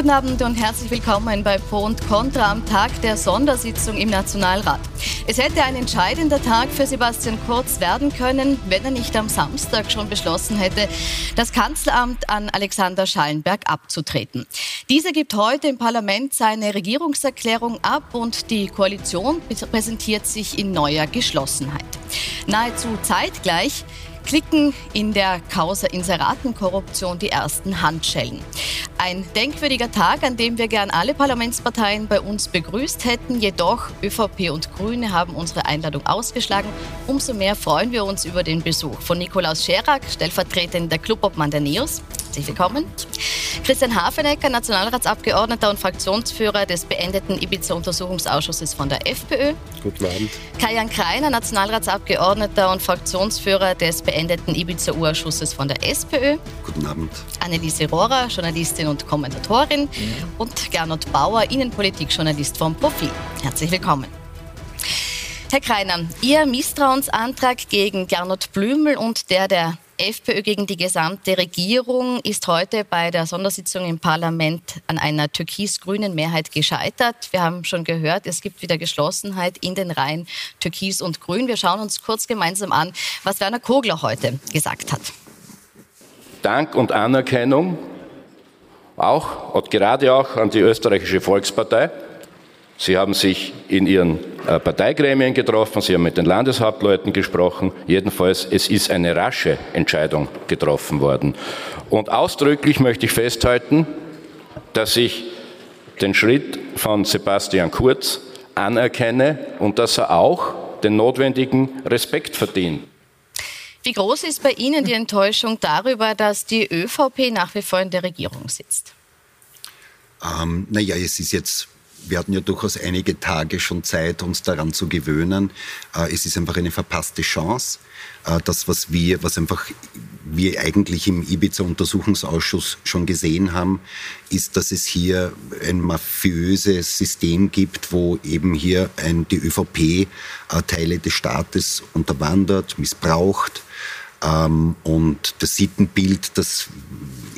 Guten Abend und herzlich willkommen bei Pro und Contra am Tag der Sondersitzung im Nationalrat. Es hätte ein entscheidender Tag für Sebastian Kurz werden können, wenn er nicht am Samstag schon beschlossen hätte, das Kanzleramt an Alexander Schallenberg abzutreten. Dieser gibt heute im Parlament seine Regierungserklärung ab und die Koalition präsentiert sich in neuer Geschlossenheit. Nahezu zeitgleich klicken in der Causa Inseratenkorruption die ersten Handschellen. Ein denkwürdiger Tag, an dem wir gern alle Parlamentsparteien bei uns begrüßt hätten. Jedoch ÖVP und Grüne haben unsere Einladung ausgeschlagen. Umso mehr freuen wir uns über den Besuch von Nikolaus Scherak, stellvertretender Clubobmann der NEOS. Herzlich willkommen. Christian Hafenecker, Nationalratsabgeordneter und Fraktionsführer des beendeten Ibiza-Untersuchungsausschusses von der FPÖ. Guten Abend. Kajan Kreiner, Nationalratsabgeordneter und Fraktionsführer des beendeten Ibiza-Urschusses von der SPÖ. Guten Abend. Anneliese Rohrer, Journalistin und Kommentatorin. Mhm. Und Gernot Bauer, Innenpolitikjournalist vom Profil. Herzlich willkommen. Herr Kreiner, Ihr Misstrauensantrag gegen Gernot Blümel und der der FPÖ gegen die gesamte Regierung ist heute bei der Sondersitzung im Parlament an einer türkis-grünen Mehrheit gescheitert. Wir haben schon gehört, es gibt wieder Geschlossenheit in den Reihen Türkis und Grün. Wir schauen uns kurz gemeinsam an, was Werner Kogler heute gesagt hat. Dank und Anerkennung auch und gerade auch an die österreichische Volkspartei. Sie haben sich in Ihren äh, Parteigremien getroffen, Sie haben mit den Landeshauptleuten gesprochen. Jedenfalls, es ist eine rasche Entscheidung getroffen worden. Und ausdrücklich möchte ich festhalten, dass ich den Schritt von Sebastian Kurz anerkenne und dass er auch den notwendigen Respekt verdient. Wie groß ist bei Ihnen die Enttäuschung darüber, dass die ÖVP nach wie vor in der Regierung sitzt? Ähm, naja, es ist jetzt wir hatten ja durchaus einige Tage schon Zeit, uns daran zu gewöhnen. Äh, es ist einfach eine verpasste Chance. Äh, das, was wir, was einfach wir eigentlich im Ibiza-Untersuchungsausschuss schon gesehen haben, ist, dass es hier ein mafiöses System gibt, wo eben hier ein, die ÖVP äh, Teile des Staates unterwandert, missbraucht. Ähm, und das Sittenbild, das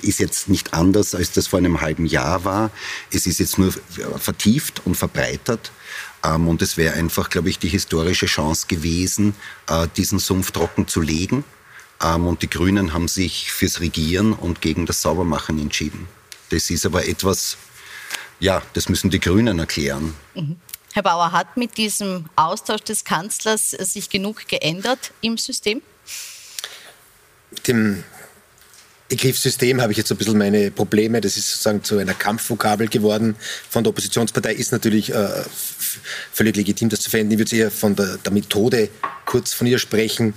ist jetzt nicht anders, als das vor einem halben Jahr war. Es ist jetzt nur vertieft und verbreitert. Ähm, und es wäre einfach, glaube ich, die historische Chance gewesen, äh, diesen Sumpf trocken zu legen. Ähm, und die Grünen haben sich fürs Regieren und gegen das Saubermachen entschieden. Das ist aber etwas, ja, das müssen die Grünen erklären. Mhm. Herr Bauer, hat mit diesem Austausch des Kanzlers sich genug geändert im System? Dem Begriffssystem habe ich jetzt ein bisschen meine Probleme. Das ist sozusagen zu einer Kampfvokabel geworden von der Oppositionspartei. Ist natürlich äh, völlig legitim, das zu verwenden. Ich würde eher von der, der Methode kurz von ihr sprechen.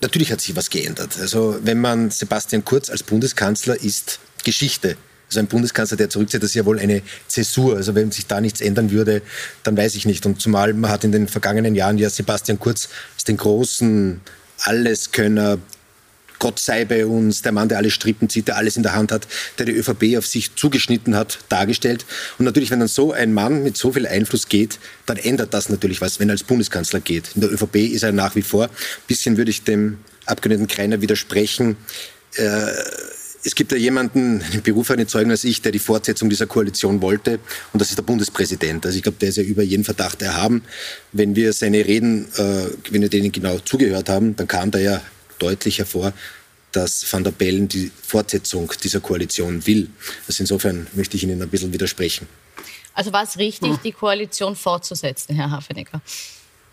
Natürlich hat sich was geändert. Also wenn man Sebastian Kurz als Bundeskanzler ist Geschichte. Also ein Bundeskanzler, der zurückzieht, das ist ja wohl eine Zäsur. Also wenn sich da nichts ändern würde, dann weiß ich nicht. Und zumal man hat in den vergangenen Jahren ja Sebastian Kurz als den großen Alleskönner, Gott sei bei uns, der Mann, der alle Strippen zieht, der alles in der Hand hat, der die ÖVP auf sich zugeschnitten hat, dargestellt. Und natürlich, wenn dann so ein Mann mit so viel Einfluss geht, dann ändert das natürlich was, wenn er als Bundeskanzler geht. In der ÖVP ist er nach wie vor. Ein bisschen würde ich dem Abgeordneten Kreiner widersprechen. Äh, es gibt ja jemanden, einen Beruf eine Zeugen als ich, der die Fortsetzung dieser Koalition wollte. Und das ist der Bundespräsident. Also ich glaube, der ist ja über jeden Verdacht erhaben. Wenn wir seine Reden, äh, wenn wir denen genau zugehört haben, dann kam da ja deutlich hervor, dass Van der Bellen die Fortsetzung dieser Koalition will. Also insofern möchte ich Ihnen ein bisschen widersprechen. Also war es richtig, die Koalition fortzusetzen, Herr Hafenecker?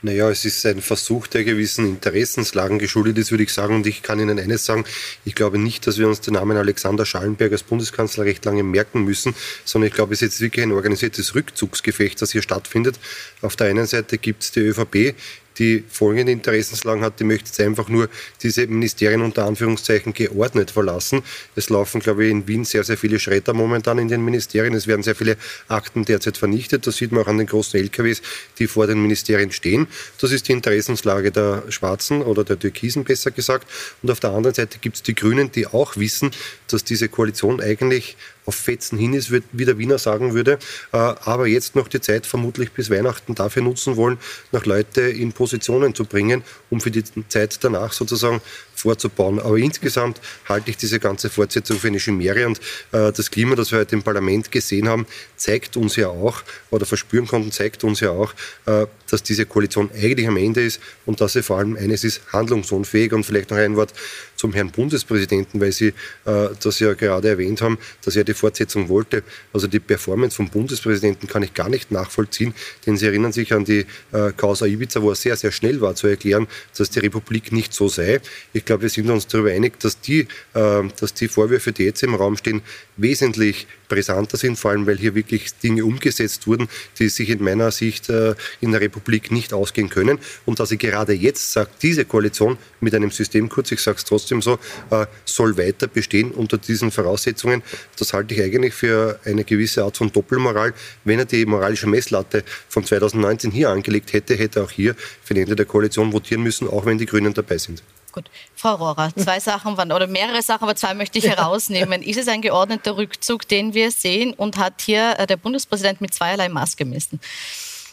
Naja, es ist ein Versuch, der gewissen Interessenslagen geschuldet ist, würde ich sagen. Und ich kann Ihnen eines sagen, ich glaube nicht, dass wir uns den Namen Alexander Schallenberg als Bundeskanzler recht lange merken müssen, sondern ich glaube, es ist jetzt wirklich ein organisiertes Rückzugsgefecht, das hier stattfindet. Auf der einen Seite gibt es die ÖVP, die folgende Interessenslagen hat. Die möchte jetzt einfach nur diese Ministerien unter Anführungszeichen geordnet verlassen. Es laufen, glaube ich, in Wien sehr, sehr viele Schredder momentan in den Ministerien. Es werden sehr viele Akten derzeit vernichtet. Das sieht man auch an den großen LKWs, die vor den Ministerien stehen. Das ist die Interessenslage der Schwarzen oder der Türkisen, besser gesagt. Und auf der anderen Seite gibt es die Grünen, die auch wissen, dass diese Koalition eigentlich auf Fetzen hin ist, wie der Wiener sagen würde, äh, aber jetzt noch die Zeit vermutlich bis Weihnachten dafür nutzen wollen, noch Leute in Positionen zu bringen, um für die Zeit danach sozusagen vorzubauen. Aber insgesamt halte ich diese ganze Fortsetzung für eine Chimäre und äh, das Klima, das wir heute im Parlament gesehen haben, zeigt uns ja auch, oder verspüren konnten, zeigt uns ja auch, äh, dass diese Koalition eigentlich am Ende ist und dass sie vor allem eines ist, handlungsunfähig. Und vielleicht noch ein Wort zum Herrn Bundespräsidenten, weil Sie das ja gerade erwähnt haben, dass er die Fortsetzung wollte. Also die Performance vom Bundespräsidenten kann ich gar nicht nachvollziehen, denn Sie erinnern sich an die äh, Causa Ibiza, wo er sehr, sehr schnell war zu erklären, dass die Republik nicht so sei. Ich glaube, wir sind uns darüber einig, dass die, äh, dass die Vorwürfe, die jetzt im Raum stehen, wesentlich brisanter sind, vor allem weil hier wirklich Dinge umgesetzt wurden, die sich in meiner Sicht äh, in der Republik nicht ausgehen können. Und dass sie gerade jetzt sagt, diese Koalition mit einem System, kurz, ich sage es trotzdem so, äh, soll weiter bestehen unter diesen Voraussetzungen, das halte ich eigentlich für eine gewisse Art von Doppelmoral. Wenn er die moralische Messlatte von 2019 hier angelegt hätte, hätte er auch hier für ein Ende der Koalition votieren müssen, auch wenn die Grünen dabei sind. Gut. Frau Rohrer, zwei Sachen waren, oder mehrere Sachen, aber zwei möchte ich herausnehmen. Ist es ein geordneter Rückzug, den wir sehen und hat hier äh, der Bundespräsident mit zweierlei Maß gemessen?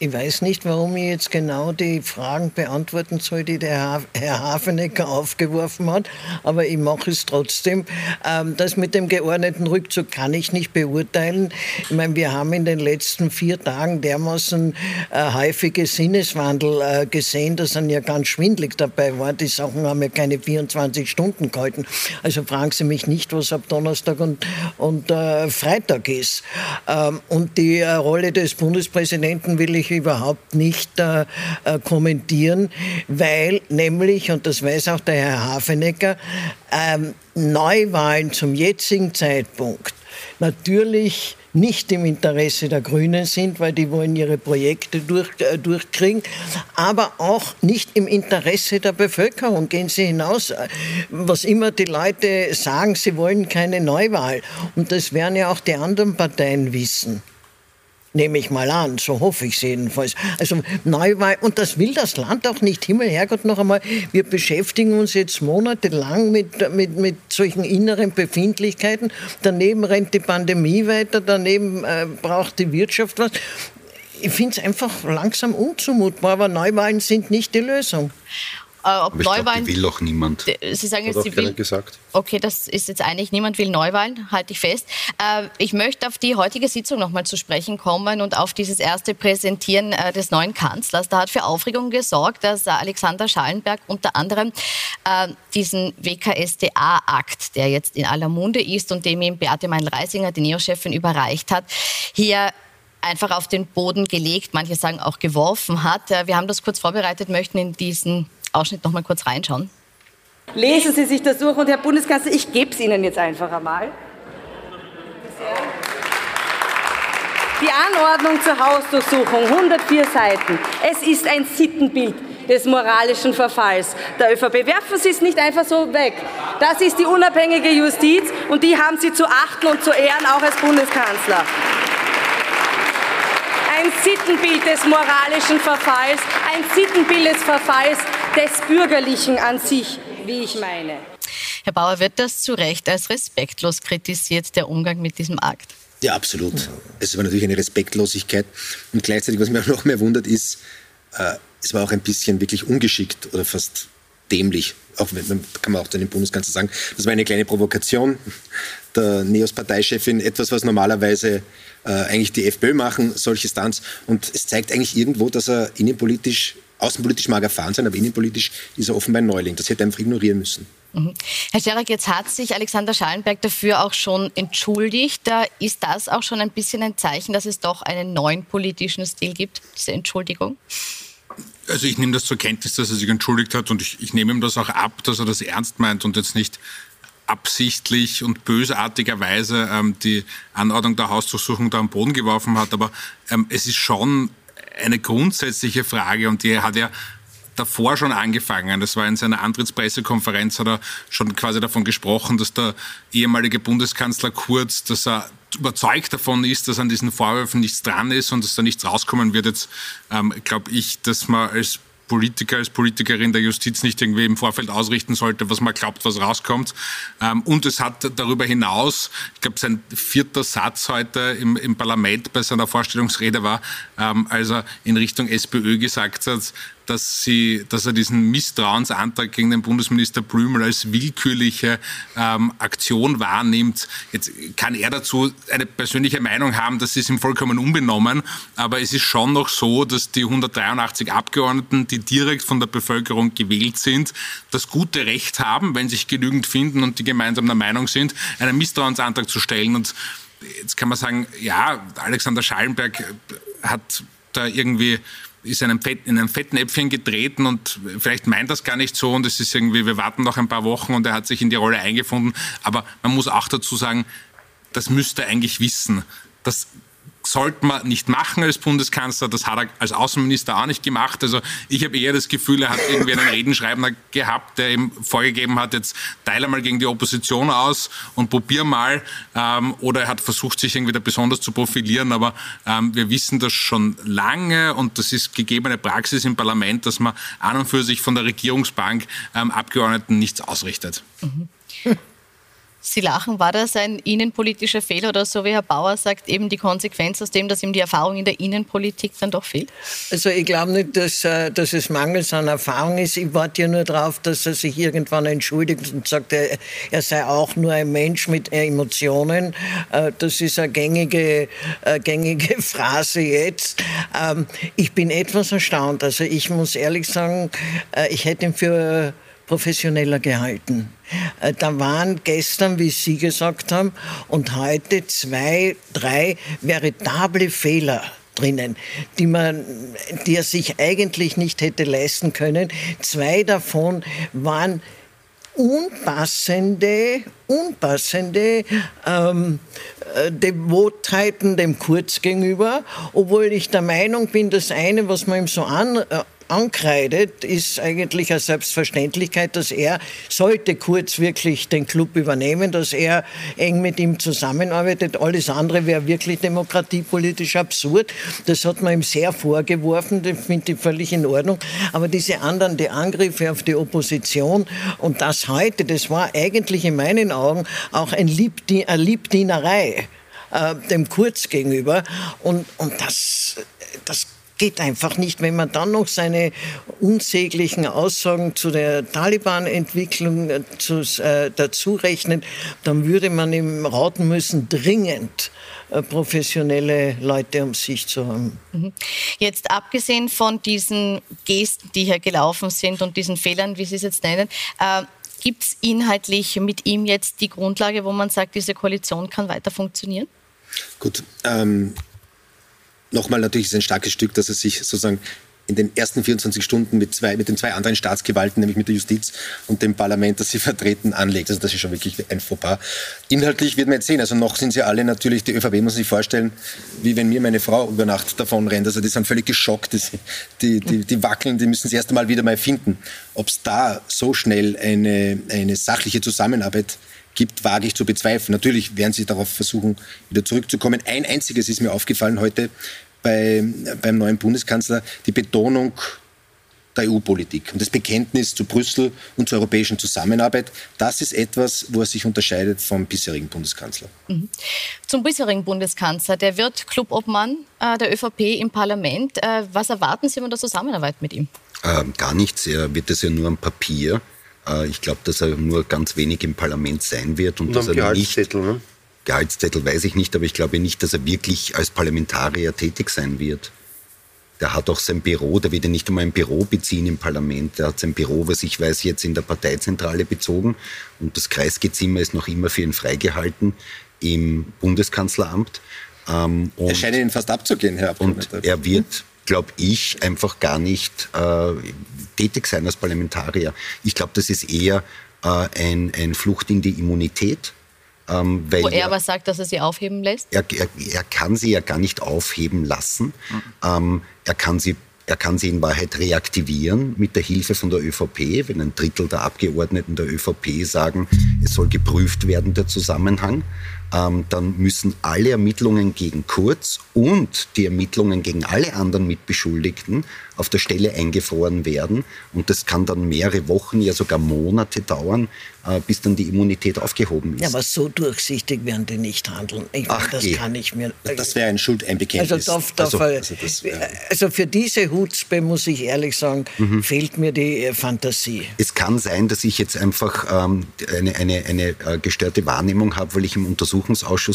Ich weiß nicht, warum ich jetzt genau die Fragen beantworten soll, die der Herr Hafenecker aufgeworfen hat, aber ich mache es trotzdem. Ähm, das mit dem geordneten Rückzug kann ich nicht beurteilen. Ich meine, wir haben in den letzten vier Tagen dermaßen äh, häufige Sinneswandel äh, gesehen, dass dann ja ganz schwindlig dabei war. Die Sachen haben ja keine 24 Stunden gehalten. Also fragen Sie mich nicht, was ab Donnerstag und, und äh, Freitag ist. Ähm, und die äh, Rolle des Bundespräsidenten will ich überhaupt nicht äh, äh, kommentieren, weil nämlich, und das weiß auch der Herr Hafenecker, ähm, Neuwahlen zum jetzigen Zeitpunkt natürlich nicht im Interesse der Grünen sind, weil die wollen ihre Projekte durch, äh, durchkriegen, aber auch nicht im Interesse der Bevölkerung. Gehen Sie hinaus, äh, was immer die Leute sagen, sie wollen keine Neuwahl. Und das werden ja auch die anderen Parteien wissen. Nehme ich mal an, so hoffe ich es jedenfalls. Also Neuwahl, und das will das Land auch nicht. Himmel, Herrgott, noch einmal, wir beschäftigen uns jetzt monatelang mit, mit, mit solchen inneren Befindlichkeiten. Daneben rennt die Pandemie weiter, daneben äh, braucht die Wirtschaft was. Ich finde es einfach langsam unzumutbar, aber Neuwahlen sind nicht die Lösung. Äh, ob Aber Neuwahlen. Glaub, will auch niemand. Sie sagen jetzt, Sie will. Gesagt. Okay, das ist jetzt einig. Niemand will Neuwahlen, halte ich fest. Äh, ich möchte auf die heutige Sitzung nochmal zu sprechen kommen und auf dieses erste Präsentieren äh, des neuen Kanzlers. Da hat für Aufregung gesorgt, dass Alexander Schallenberg unter anderem äh, diesen WKSDA-Akt, der jetzt in aller Munde ist und dem ihm Beate Meinl-Reisinger, die Neo-Chefin, überreicht hat, hier einfach auf den Boden gelegt, manche sagen auch geworfen hat. Äh, wir haben das kurz vorbereitet, möchten in diesen Ausschnitt noch mal kurz reinschauen? Lesen Sie sich das durch und Herr Bundeskanzler, ich gebe es Ihnen jetzt einfach einmal. Die Anordnung zur Hausdurchsuchung, 104 Seiten. Es ist ein Sittenbild des moralischen Verfalls. Der ÖVP werfen Sie es nicht einfach so weg. Das ist die unabhängige Justiz und die haben Sie zu achten und zu ehren, auch als Bundeskanzler ein Sittenbild des moralischen Verfalls, ein Sittenbild des Verfalls des Bürgerlichen an sich, wie ich meine. Herr Bauer, wird das zu Recht als respektlos kritisiert, der Umgang mit diesem Akt? Ja, absolut. Es war natürlich eine Respektlosigkeit. Und gleichzeitig, was mich auch noch mehr wundert, ist, äh, es war auch ein bisschen wirklich ungeschickt oder fast dämlich. Auch kann man auch den Bundeskanzler sagen. Das war eine kleine Provokation der NEOS-Parteichefin, etwas, was normalerweise äh, eigentlich die FPÖ machen, solche Stunts. Und es zeigt eigentlich irgendwo, dass er innenpolitisch, außenpolitisch mag erfahren sein, aber innenpolitisch ist er offenbar ein Neuling. Das hätte er einfach ignorieren müssen. Mhm. Herr Scherak, jetzt hat sich Alexander Schallenberg dafür auch schon entschuldigt. Da ist das auch schon ein bisschen ein Zeichen, dass es doch einen neuen politischen Stil gibt, diese Entschuldigung? Also ich nehme das zur Kenntnis, dass er sich entschuldigt hat und ich, ich nehme ihm das auch ab, dass er das ernst meint und jetzt nicht absichtlich und bösartigerweise ähm, die Anordnung der Hausdurchsuchung da am Boden geworfen hat. Aber ähm, es ist schon eine grundsätzliche Frage und die hat ja davor schon angefangen. Das war in seiner Antrittspressekonferenz, hat er schon quasi davon gesprochen, dass der ehemalige Bundeskanzler Kurz, dass er überzeugt davon ist, dass an diesen Vorwürfen nichts dran ist und dass da nichts rauskommen wird. Jetzt ähm, glaube ich, dass man als Politiker, als Politikerin der Justiz nicht irgendwie im Vorfeld ausrichten sollte, was man glaubt, was rauskommt. Ähm, und es hat darüber hinaus, ich glaube, sein vierter Satz heute im, im Parlament bei seiner Vorstellungsrede war, ähm, als er in Richtung SPÖ gesagt hat, dass, sie, dass er diesen Misstrauensantrag gegen den Bundesminister Blümel als willkürliche ähm, Aktion wahrnimmt. Jetzt kann er dazu eine persönliche Meinung haben, das ist ihm vollkommen unbenommen, aber es ist schon noch so, dass die 183 Abgeordneten, die direkt von der Bevölkerung gewählt sind, das gute Recht haben, wenn sich genügend finden und die gemeinsam der Meinung sind, einen Misstrauensantrag zu stellen. Und jetzt kann man sagen, ja, Alexander Schallenberg hat da irgendwie ist in einem, Fett, in einem fetten Äpfchen getreten und vielleicht meint das gar nicht so und es ist irgendwie, wir warten noch ein paar Wochen und er hat sich in die Rolle eingefunden. Aber man muss auch dazu sagen, das müsste er eigentlich wissen. Das sollte man nicht machen als Bundeskanzler. Das hat er als Außenminister auch nicht gemacht. Also ich habe eher das Gefühl, er hat irgendwie einen Redenschreiber gehabt, der ihm vorgegeben hat, jetzt teile mal gegen die Opposition aus und probier mal. Ähm, oder er hat versucht, sich irgendwie da besonders zu profilieren. Aber ähm, wir wissen das schon lange und das ist gegebene Praxis im Parlament, dass man an und für sich von der Regierungsbank ähm, Abgeordneten nichts ausrichtet. Mhm. Sie lachen, war das ein innenpolitischer Fehler oder so wie Herr Bauer sagt, eben die Konsequenz aus dem, dass ihm die Erfahrung in der Innenpolitik dann doch fehlt? Also ich glaube nicht, dass, äh, dass es mangels an Erfahrung ist. Ich warte ja nur darauf, dass er sich irgendwann entschuldigt und sagt, er, er sei auch nur ein Mensch mit Emotionen. Äh, das ist eine gängige, eine gängige Phrase jetzt. Ähm, ich bin etwas erstaunt. Also ich muss ehrlich sagen, äh, ich hätte ihn für professioneller gehalten. Äh, da waren gestern, wie Sie gesagt haben, und heute zwei, drei veritable Fehler drinnen, die man, die er sich eigentlich nicht hätte leisten können. Zwei davon waren unpassende, unpassende ähm, äh, Devotheiten dem Kurz gegenüber, obwohl ich der Meinung bin, das eine, was man ihm so an, äh, ankreidet, ist eigentlich eine Selbstverständlichkeit, dass er, sollte Kurz wirklich den Club übernehmen, dass er eng mit ihm zusammenarbeitet. Alles andere wäre wirklich demokratiepolitisch absurd. Das hat man ihm sehr vorgeworfen, das finde ich völlig in Ordnung. Aber diese anderen, die Angriffe auf die Opposition und das heute, das war eigentlich in meinen Augen auch ein Liebdien eine Liebdienerei äh, dem Kurz gegenüber. Und, und das, das geht einfach nicht. Wenn man dann noch seine unsäglichen Aussagen zu der Taliban-Entwicklung äh, äh, dazu rechnet, dann würde man ihm raten müssen, dringend äh, professionelle Leute um sich zu haben. Mhm. Jetzt abgesehen von diesen Gesten, die hier gelaufen sind und diesen Fehlern, wie Sie es jetzt nennen, äh, gibt es inhaltlich mit ihm jetzt die Grundlage, wo man sagt, diese Koalition kann weiter funktionieren? Gut, ähm, nochmal natürlich ist ein starkes Stück, dass er sich sozusagen in den ersten 24 Stunden mit, zwei, mit den zwei anderen Staatsgewalten, nämlich mit der Justiz und dem Parlament, das sie vertreten, anlegt. Also das ist schon wirklich ein Fauxpas. Inhaltlich wird man jetzt sehen, also noch sind sie alle natürlich, die ÖVP muss sich vorstellen, wie wenn mir meine Frau über Nacht davon rennt. Also die sind völlig geschockt, die, die, die wackeln, die müssen das erste Mal wieder mal finden. Ob es da so schnell eine, eine sachliche Zusammenarbeit gibt, wage ich zu bezweifeln. Natürlich werden sie darauf versuchen, wieder zurückzukommen. Ein einziges ist mir aufgefallen heute bei, beim neuen Bundeskanzler, die Betonung der EU-Politik und das Bekenntnis zu Brüssel und zur europäischen Zusammenarbeit. Das ist etwas, wo er sich unterscheidet vom bisherigen Bundeskanzler. Mhm. Zum bisherigen Bundeskanzler, der wird Clubobmann äh, der ÖVP im Parlament. Äh, was erwarten Sie von der Zusammenarbeit mit ihm? Ähm, gar nichts. Er wird es ja nur am Papier. Äh, ich glaube, dass er nur ganz wenig im Parlament sein wird und, und dass er nicht. Ne? Gehaltszettel weiß ich nicht, aber ich glaube nicht, dass er wirklich als Parlamentarier tätig sein wird. Der hat auch sein Büro, der wird ja nicht einmal ein Büro beziehen im Parlament. Der hat sein Büro, was ich weiß, jetzt in der Parteizentrale bezogen. Und das Kreisgezimmer ist noch immer für ihn freigehalten im Bundeskanzleramt. Ähm, er scheint ihn fast abzugehen, Herr Abgeordneter. Und er wird, glaube ich, einfach gar nicht äh, tätig sein als Parlamentarier. Ich glaube, das ist eher äh, ein, ein Flucht in die Immunität. Ähm, Wo er, er aber sagt, dass er sie aufheben lässt? Er, er, er kann sie ja gar nicht aufheben lassen. Mhm. Ähm, er kann sie er kann sie in Wahrheit reaktivieren mit der Hilfe von der ÖVP, wenn ein Drittel der Abgeordneten der ÖVP sagen, es soll geprüft werden, der Zusammenhang. Ähm, dann müssen alle Ermittlungen gegen Kurz und die Ermittlungen gegen alle anderen Mitbeschuldigten auf der Stelle eingefroren werden. Und das kann dann mehrere Wochen, ja sogar Monate dauern, äh, bis dann die Immunität aufgehoben ist. Ja, aber so durchsichtig werden die nicht handeln. Ich Ach, das eh. kann ich mir. Das wäre ein Schuldeinbekenntnis. Also, da, da, Also, also, das wäre- also für diese Hutzpe, muss ich ehrlich sagen, Mhm. fehlt mir die äh, Fantasie. Es kann sein, dass ich jetzt einfach ähm, eine, eine, eine äh, gestörte Wahrnehmung habe, weil ich im Untersuchungsausschuss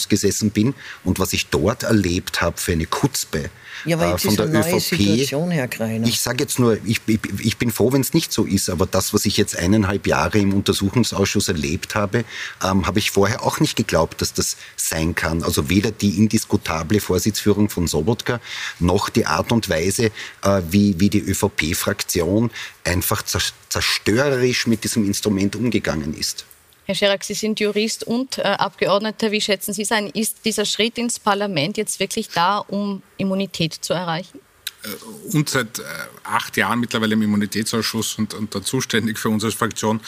gesessen bin und was ich dort erlebt habe für eine Kutzpe Ja, aber äh, jetzt von der eine neue ÖVP. Situation, Herr Greiner. Ich sage jetzt nur, ich, ich, ich bin froh, wenn es nicht so ist, aber das, was ich jetzt eineinhalb Jahre im Untersuchungsausschuss erlebt habe, ähm, habe ich vorher auch nicht geglaubt, dass das sein kann. Also weder die indiskutable Vorsitzführung von Sobotka noch die Art und Weise, äh, wie, wie die ÖVP-Fraktion einfach zer- zerstörerisch mit diesem Instrument umgegangen ist. Herr Scherak, Sie sind Jurist und äh, Abgeordneter. Wie schätzen Sie es ein? Ist dieser Schritt ins Parlament jetzt wirklich da, um Immunität zu erreichen? und seit äh, acht Jahren mittlerweile im Immunitätsausschuss und, und da zuständig für uns als Fraktion.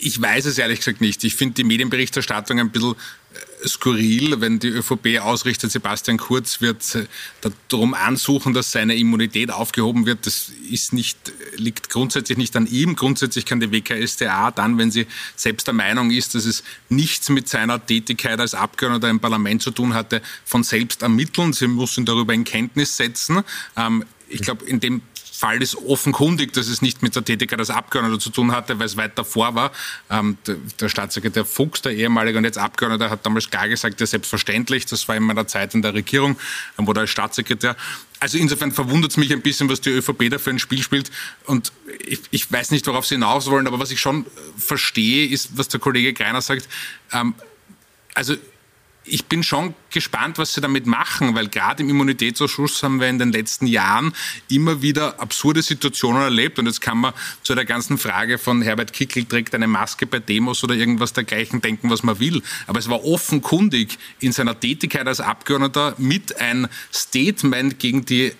Ich weiß es ehrlich gesagt nicht. Ich finde die Medienberichterstattung ein bisschen äh, skurril, wenn die ÖVP ausrichtet, Sebastian Kurz wird äh, darum ansuchen, dass seine Immunität aufgehoben wird. Das ist nicht, liegt grundsätzlich nicht an ihm. Grundsätzlich kann die WKStA dann, wenn sie selbst der Meinung ist, dass es nichts mit seiner Tätigkeit als Abgeordneter im Parlament zu tun hatte, von selbst ermitteln. Sie muss ihn darüber in Kenntnis setzen. Ähm, ich glaube, in dem Fall ist offenkundig, dass es nicht mit der Tätigkeit als Abgeordneter zu tun hatte, weil es weit davor war. Ähm, der, Staatssekretär Fuchs, der ehemalige und jetzt Abgeordneter, hat damals klar gesagt, ja selbstverständlich, das war in meiner Zeit in der Regierung, ähm, oder als Staatssekretär. Also insofern verwundert es mich ein bisschen, was die ÖVP da für ein Spiel spielt. Und ich, ich weiß nicht, worauf Sie hinaus wollen, aber was ich schon verstehe, ist, was der Kollege Greiner sagt. Ähm, also ich bin schon gespannt, was sie damit machen, weil gerade im Immunitätsausschuss haben wir in den letzten Jahren immer wieder absurde Situationen erlebt. Und jetzt kann man zu der ganzen Frage von Herbert Kickl trägt eine Maske bei Demos oder irgendwas dergleichen denken, was man will. Aber es war offenkundig in seiner Tätigkeit als Abgeordneter mit ein Statement gegen die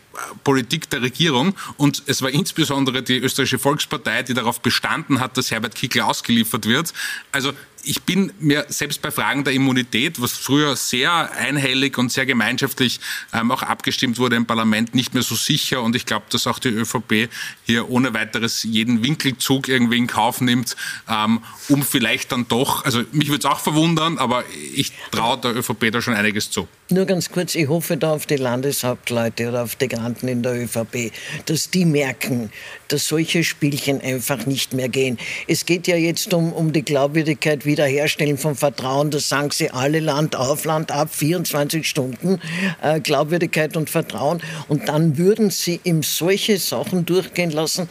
Politik der Regierung und es war insbesondere die österreichische Volkspartei, die darauf bestanden hat, dass Herbert Kickl ausgeliefert wird. Also ich bin mir selbst bei Fragen der Immunität, was früher sehr einhellig und sehr gemeinschaftlich ähm, auch abgestimmt wurde im Parlament, nicht mehr so sicher. Und ich glaube, dass auch die ÖVP hier ohne weiteres jeden Winkelzug irgendwie in Kauf nimmt, ähm, um vielleicht dann doch, also mich würde es auch verwundern, aber ich traue der ÖVP da schon einiges zu. Nur ganz kurz, ich hoffe da auf die Landeshauptleute oder auf die Granten in der ÖVP, dass die merken, dass solche Spielchen einfach nicht mehr gehen. Es geht ja jetzt um, um die Glaubwürdigkeit, Wiederherstellen von Vertrauen. Das sagen sie alle Land auf, Land ab, 24 Stunden äh, Glaubwürdigkeit und Vertrauen. Und dann würden sie ihm solche Sachen durchgehen lassen.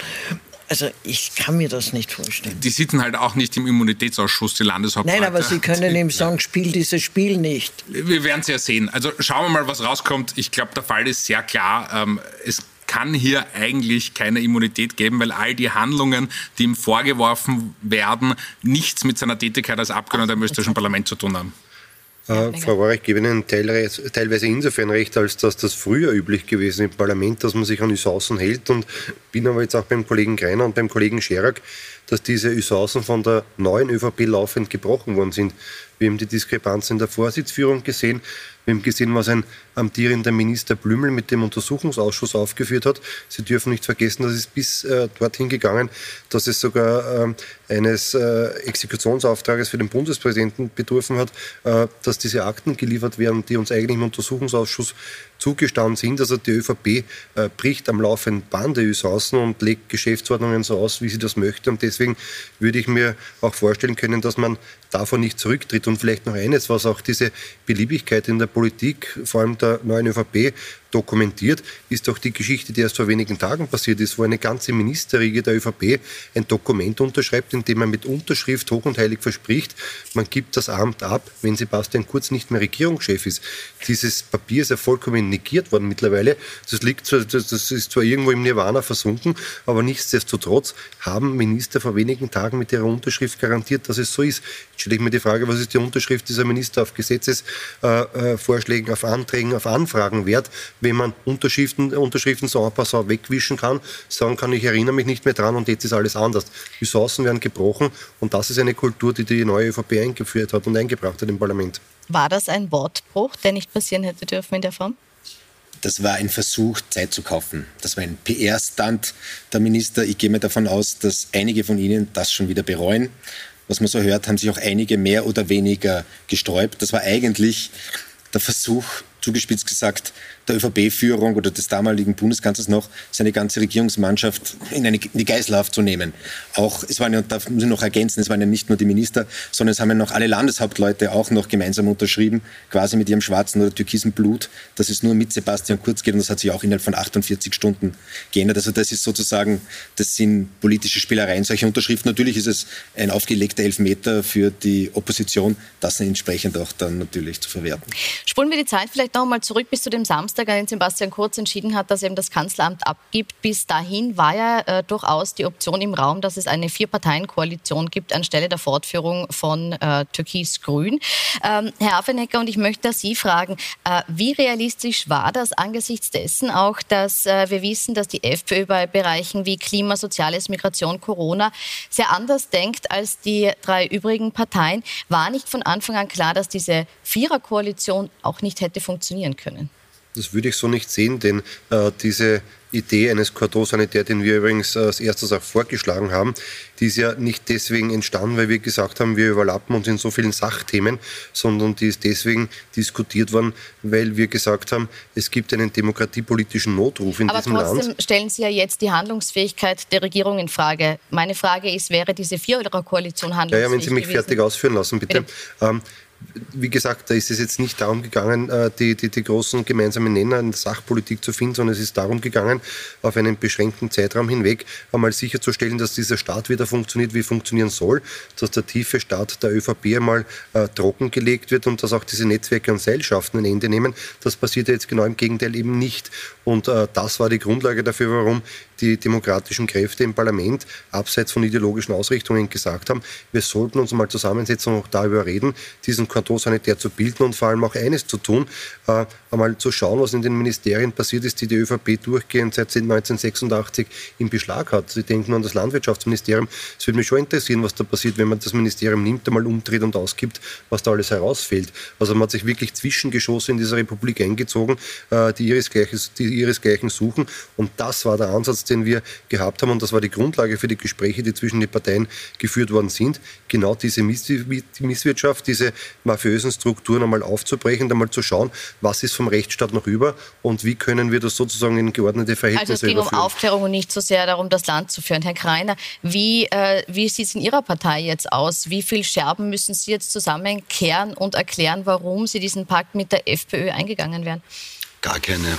Also ich kann mir das nicht vorstellen. Die sitzen halt auch nicht im Immunitätsausschuss, die Landeshauptleute. Nein, aber Sie können ihm sagen, spiel dieses Spiel nicht. Wir werden es ja sehen. Also schauen wir mal, was rauskommt. Ich glaube, der Fall ist sehr klar. Ähm, es kann hier eigentlich keine Immunität geben, weil all die Handlungen, die ihm vorgeworfen werden, nichts mit seiner Tätigkeit als Abgeordneter im österreichischen Parlament zu tun haben. Äh, Frau Rohr, ich gebe Ihnen teilweise, insofern recht, als dass das früher üblich gewesen im Parlament, dass man sich an Usancen hält. Und bin aber jetzt auch beim Kollegen Greiner und beim Kollegen Scherak, dass diese Usancen von der neuen ÖVP laufend gebrochen worden sind. Wir haben die Diskrepanz in der Vorsitzführung gesehen. Wir haben gesehen, was ein amtierender Minister Blümel mit dem Untersuchungsausschuss aufgeführt hat. Sie dürfen nicht vergessen, dass es bis äh, dorthin gegangen, dass es sogar ähm, eines äh, Exekutionsauftrages für den Bundespräsidenten bedurfen hat, äh, dass diese Akten geliefert werden, die uns eigentlich im Untersuchungsausschuss zugestanden sind. Also die ÖVP äh, bricht am laufenden Band die Usancen und legt Geschäftsordnungen so aus, wie sie das möchte. Und deswegen würde ich mir auch vorstellen können, dass man davon nicht zurücktritt. Und vielleicht noch eines, was auch diese Beliebigkeit in der Politik, vor allem der neuen ÖVP, dokumentiert, ist doch die Geschichte, die erst vor wenigen Tagen passiert ist, wo eine ganze Ministerriege der ÖVP ein Dokument unterschreibt, in dem man mit Unterschrift hoch und heilig verspricht, man gibt das Amt ab, wenn Sebastian Kurz nicht mehr Regierungschef ist. Dieses Papier ist ja vollkommen negiert worden mittlerweile. Das, liegt, zwar- das ist zwar irgendwo im Nirvana versunken, aber nichtsdestotrotz haben Minister vor wenigen Tagen mit ihrer Unterschrift garantiert, dass es so ist. Jetzt stelle ich mir die Frage, was ist die Unterschrift dieser Minister auf Gesetzesvorschlägen, äh, auf Anträgen, auf Anfragen wert, wenn man Unterschriften, Unterschriften so ein paar so wegwischen kann, sagen kann, ich erinnere mich nicht mehr dran und jetzt ist alles anders. Die Chancen werden gebrochen und das ist eine Kultur, die die neue ÖVP eingeführt hat und eingebracht hat im Parlament. War das ein Wortbruch, der nicht passieren hätte dürfen in der Form? Das war ein Versuch, Zeit zu kaufen. Das war ein PR-Stunt der Minister. Ich gehe mir davon aus, dass einige von Ihnen das schon wieder bereuen. Was man so hört, haben sich auch einige mehr oder weniger gesträubt. Das war eigentlich der Versuch, zugespitzt gesagt, der ÖVP-Führung oder des damaligen Bundeskanzlers noch, seine ganze Regierungsmannschaft in, eine, in die Geiselhaft zu nehmen. Auch, es waren ja, da muss ich noch ergänzen, es waren ja nicht nur die Minister, sondern es haben ja noch alle Landeshauptleute auch noch gemeinsam unterschrieben, quasi mit ihrem schwarzen oder türkisen Blut, dass es nur mit Sebastian Kurz geht und das hat sich auch innerhalb von 48 Stunden geändert. Also das ist sozusagen, das sind politische Spielereien, solche Unterschriften. Natürlich ist es ein aufgelegter Elfmeter für die Opposition, das entsprechend auch dann natürlich zu verwerten. Spulen wir die Zeit vielleicht noch einmal zurück bis zu dem Samstag, dem Sebastian Kurz entschieden hat, dass er eben das Kanzleramt abgibt. Bis dahin war ja äh, durchaus die Option im Raum, dass es eine Vier-Parteien-Koalition gibt anstelle der Fortführung von äh, Türkis-Grün. Ähm, Herr Affenecker, und ich möchte Sie fragen, äh, wie realistisch war das angesichts dessen auch, dass äh, wir wissen, dass die FPÖ bei Bereichen wie Klima, Soziales, Migration, Corona sehr anders denkt als die drei übrigen Parteien? War nicht von Anfang an klar, dass diese Viererkoalition auch nicht hätte funktionieren können? Das würde ich so nicht sehen, denn äh, diese Idee eines Cordon Sanitaire, den wir übrigens äh, als erstes auch vorgeschlagen haben, die ist ja nicht deswegen entstanden, weil wir gesagt haben, wir überlappen uns in so vielen Sachthemen, sondern die ist deswegen diskutiert worden, weil wir gesagt haben, es gibt einen demokratiepolitischen Notruf in Aber diesem Land. Aber trotzdem stellen Sie ja jetzt die Handlungsfähigkeit der Regierung in Frage. Meine Frage ist, wäre diese Vierer-Koalition handlungsfähig Ja, ja, wenn Sie mich gewesen? fertig ausführen lassen, bitte. bitte. Ähm, wie gesagt, da ist es jetzt nicht darum gegangen, äh, die, die, die großen gemeinsamen Nenner in der Sachpolitik zu finden, sondern es ist darum gegangen, auf einen beschränkten Zeitraum hinweg einmal sicherzustellen, dass dieser Staat wieder funktioniert, wie funktionieren soll, dass der tiefe Staat der ÖVP einmal äh, trockengelegt wird und dass auch diese Netzwerke und Seilschaften ein Ende nehmen. Das passiert jetzt genau im Gegenteil eben nicht. Und äh, das war die Grundlage dafür, warum die demokratischen Kräfte im Parlament abseits von ideologischen Ausrichtungen gesagt haben, wir sollten uns mal zusammensetzen und auch darüber reden, diesen Kanton sanitär zu bilden und vor allem auch eines zu tun, äh, einmal zu schauen, was in den Ministerien passiert ist, die die ÖVP durchgehend seit 1986 im Beschlag hat. Sie denken an das Landwirtschaftsministerium. Es würde mich schon interessieren, was da passiert, wenn man das Ministerium nimmt, einmal umdreht und ausgibt, was da alles herausfällt. Also man hat sich wirklich Zwischengeschosse in dieser Republik eingezogen, äh, die ihresgleichen, die ihresgleichen suchen. Und das war der Ansatz, den wir gehabt haben. Und das war die Grundlage für die Gespräche, die zwischen den Parteien geführt worden sind. Genau diese Misswirtschaft, diese mafiösen Strukturen einmal aufzubrechen, einmal zu schauen, was ist vom Rechtsstaat noch über und wie können wir das sozusagen in geordnete Verhältnisse Also es ging überführen. um Aufklärung und nicht so sehr darum, das Land zu führen. Herr Kreiner, wie, äh, wie sieht es in Ihrer Partei jetzt aus? Wie viele Scherben müssen Sie jetzt zusammenkehren und erklären, warum Sie diesen Pakt mit der FPÖ eingegangen wären? Gar keine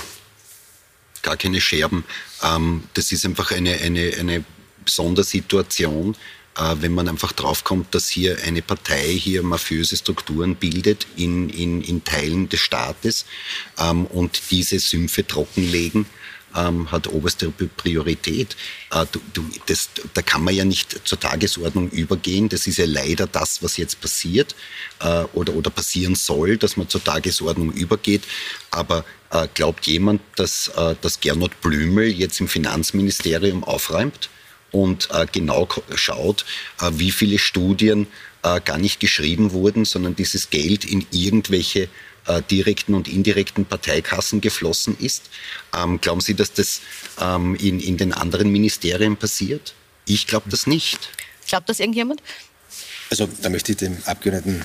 gar keine Scherben. Ähm, das ist einfach eine, eine, eine Sondersituation, äh, wenn man einfach draufkommt, dass hier eine Partei hier mafiöse Strukturen bildet in, in, in Teilen des Staates ähm, und diese Sümpfe trockenlegen. Ähm, hat oberste Priorität. Äh, du, du, das, da kann man ja nicht zur Tagesordnung übergehen. Das ist ja leider das, was jetzt passiert äh, oder, oder passieren soll, dass man zur Tagesordnung übergeht. Aber glaubt jemand, dass, äh, dass Gernot Blümel jetzt im Finanzministerium aufräumt und äh, genau schaut, äh, wie viele Studien äh, gar nicht geschrieben wurden, sondern dieses Geld in irgendwelche äh, direkten und indirekten Parteikassen geflossen ist? Ähm, glauben Sie, dass das ähm, in, in den anderen Ministerien passiert? Ich glaube das nicht. Glaubt das irgendjemand? Also da möchte ich dem Abgeordneten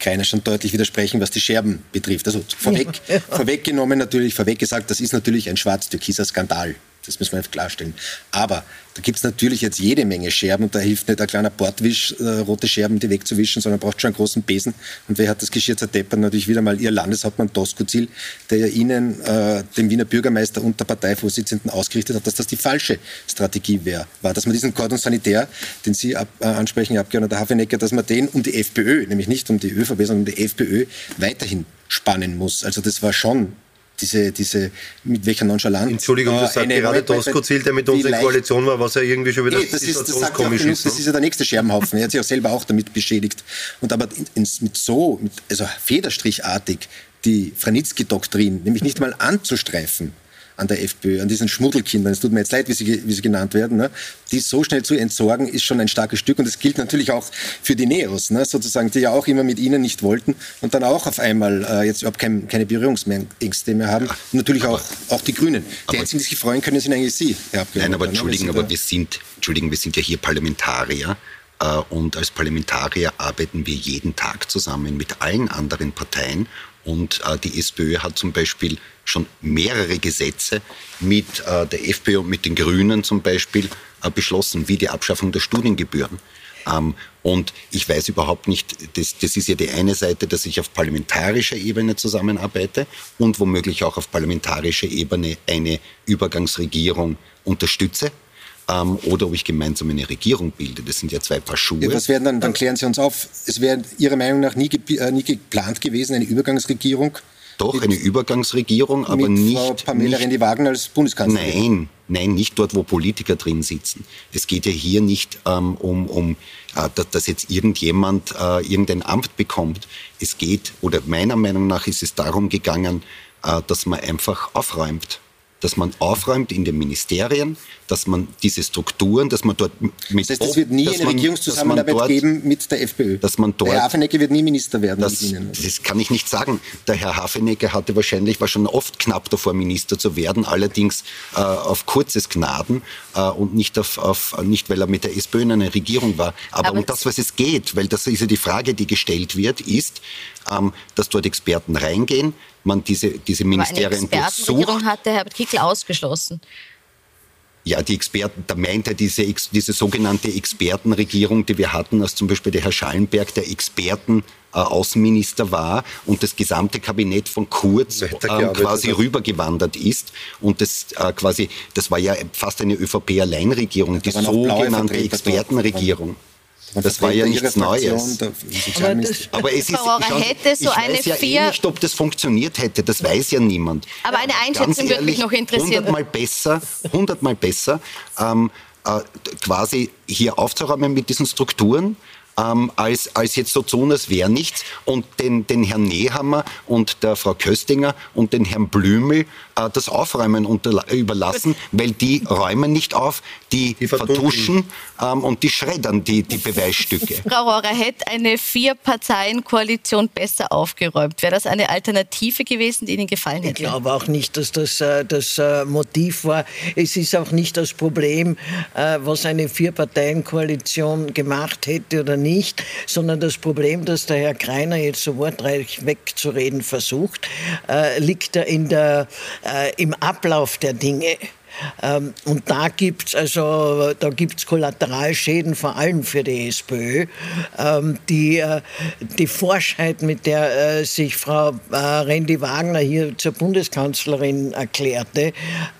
keiner schon deutlich widersprechen, was die Scherben betrifft. Also vorweg, ja. vorweggenommen natürlich, vorweg gesagt, das ist natürlich ein schwarz-türkiser Skandal. Das müssen wir einfach klarstellen. Aber da gibt es natürlich jetzt jede Menge Scherben und da hilft nicht ein kleiner Bordwisch, äh, rote Scherben, die wegzuwischen, sondern braucht schon einen großen Besen. Und wer hat das Geschirr zerdeppert? Natürlich wieder mal Ihr Landeshauptmann Doskozil, der ja Ihnen, äh, dem Wiener Bürgermeister und der Parteivorsitzenden ausgerichtet hat, dass das die falsche Strategie wäre. War, dass man diesen Cordon Sanitär, den Sie ab, äh, ansprechen, Herr Abgeordneter Hafenecker, dass man den um die FPÖ, nämlich nicht um die ÖVP, sondern um die FPÖ weiterhin spannen muss. Also das war schon diese, diese, mit welcher Nonchalanz. Entschuldigung, das sagt gerade Tosco Ziel, der mit uns in Koalition war, was er irgendwie schon wieder nee, das ist, das sagt komisch ist. Das ist ja der nächste Scherbenhaufen. Er hat sich auch selber auch damit beschädigt. Und aber in, in, mit so, mit, also federstrichartig die Franitzky-Doktrin, nämlich nicht mal anzustreifen, an der FPÖ, an diesen Schmuddelkindern, es tut mir jetzt leid, wie sie, wie sie genannt werden, ne? die so schnell zu entsorgen, ist schon ein starkes Stück. Und das gilt natürlich auch für die Neos, ne? sozusagen, die ja auch immer mit ihnen nicht wollten und dann auch auf einmal äh, jetzt überhaupt kein, keine Berührungsängste mehr haben. Und natürlich auch, auch die Grünen. Die einzigen, die sich freuen können, sind eigentlich Sie, Herr Abgeordneter. Nein, aber ne? Entschuldigen, aber wir sind, Entschuldigen, wir sind ja hier Parlamentarier. Äh, und als Parlamentarier arbeiten wir jeden Tag zusammen mit allen anderen Parteien. Und äh, die SPÖ hat zum Beispiel schon mehrere Gesetze mit äh, der FPÖ und mit den Grünen zum Beispiel beschlossen, wie die Abschaffung der Studiengebühren. Ähm, und ich weiß überhaupt nicht, das, das ist ja die eine Seite, dass ich auf parlamentarischer Ebene zusammenarbeite und womöglich auch auf parlamentarischer Ebene eine Übergangsregierung unterstütze ähm, oder ob ich gemeinsam eine Regierung bilde. Das sind ja zwei Paar Schuhe. Ja, was werden dann, dann klären Sie uns auf, es wäre Ihrer Meinung nach nie, äh, nie geplant gewesen, eine Übergangsregierung? Doch, eine Übergangsregierung, aber nicht. Frau Pamela Rendi-Wagner als Bundeskanzlerin? Nein, nein, nicht dort, wo Politiker drin sitzen. Es geht ja hier nicht ähm, um, um äh, dass jetzt irgendjemand äh, irgendein Amt bekommt. Es geht, oder meiner Meinung nach ist es darum gegangen, äh, dass man einfach aufräumt dass man aufräumt in den Ministerien, dass man diese Strukturen, dass man dort mit... Das heißt, es wird nie eine man, Regierungszusammenarbeit dort, geben mit der FPÖ? Dass man dort, der Herr Hafenecke wird nie Minister werden das, mit Ihnen? Das kann ich nicht sagen. Der Herr Hafenecke hatte wahrscheinlich, war schon oft knapp davor, Minister zu werden, allerdings äh, auf kurzes Gnaden äh, und nicht, auf, auf, nicht, weil er mit der SPÖ in einer Regierung war. Aber, Aber um das, was es geht, weil das ist ja die Frage, die gestellt wird, ist, ähm, dass dort Experten reingehen, man diese, diese Ministerien Aber eine Expertenregierung hat der Herbert Kickl ausgeschlossen. Ja, die Experten, da meint er diese, diese sogenannte Expertenregierung, die wir hatten, als zum Beispiel der Herr Schallenberg, der Experten äh, Außenminister war und das gesamte Kabinett von Kurz äh, quasi rübergewandert ist. Und das äh, quasi, das war ja fast eine ÖVP-Alleinregierung, die sogenannte Expertenregierung. Das war ja nichts Neues. Aber, das, aber es ist, schon, hätte so ich eine weiß ja eh nicht, ob das funktioniert hätte. Das weiß ja niemand. Aber eine Einschätzung würde mich noch interessieren. Hundertmal besser, hundertmal besser, ähm, äh, quasi hier aufzuräumen mit diesen Strukturen ähm, als, als jetzt so tun, als wäre nichts und den, den Herrn Nehammer und der Frau Köstinger und den Herrn Blümel äh, das Aufräumen unter, überlassen, weil die räumen nicht auf, die, die vertuschen ähm, und die schreddern die, die Beweisstücke. Frau Rohrer, hätte eine Vier-Parteien-Koalition besser aufgeräumt? Wäre das eine Alternative gewesen, die Ihnen gefallen hätte? Ich glaube auch nicht, dass das äh, das äh, Motiv war. Es ist auch nicht das Problem, äh, was eine Vier-Parteien-Koalition gemacht hätte oder nicht, sondern das Problem, dass der Herr Kreiner jetzt so wortreich wegzureden versucht, äh, liegt in der, äh, im Ablauf der Dinge. Ähm, und da gibt es also, da Kollateralschäden, vor allem für die SPÖ. Ähm, die, äh, die Forschheit, mit der äh, sich Frau äh, Rendi Wagner hier zur Bundeskanzlerin erklärte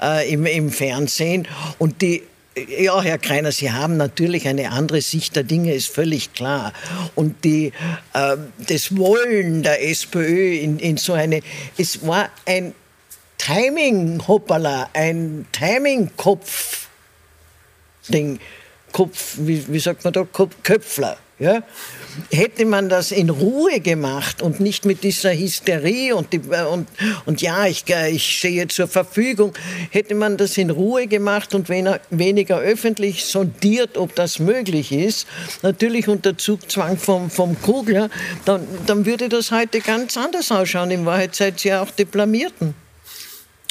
äh, im, im Fernsehen und die ja, Herr Kreiner, Sie haben natürlich eine andere Sicht der Dinge, ist völlig klar. Und die, äh, das Wollen der SPÖ in, in so eine, es war ein Timing, hoppala, ein Timing-Kopf-Ding. Kopf, wie, wie sagt man da, Kopf, Köpfler. Ja? Hätte man das in Ruhe gemacht und nicht mit dieser Hysterie und, die, und, und ja, ich, ich stehe zur Verfügung, hätte man das in Ruhe gemacht und weniger öffentlich sondiert, ob das möglich ist, natürlich unter Zugzwang vom, vom Kugler, dann, dann würde das heute ganz anders ausschauen. In Wahrheit seid ihr auch Deplamierten.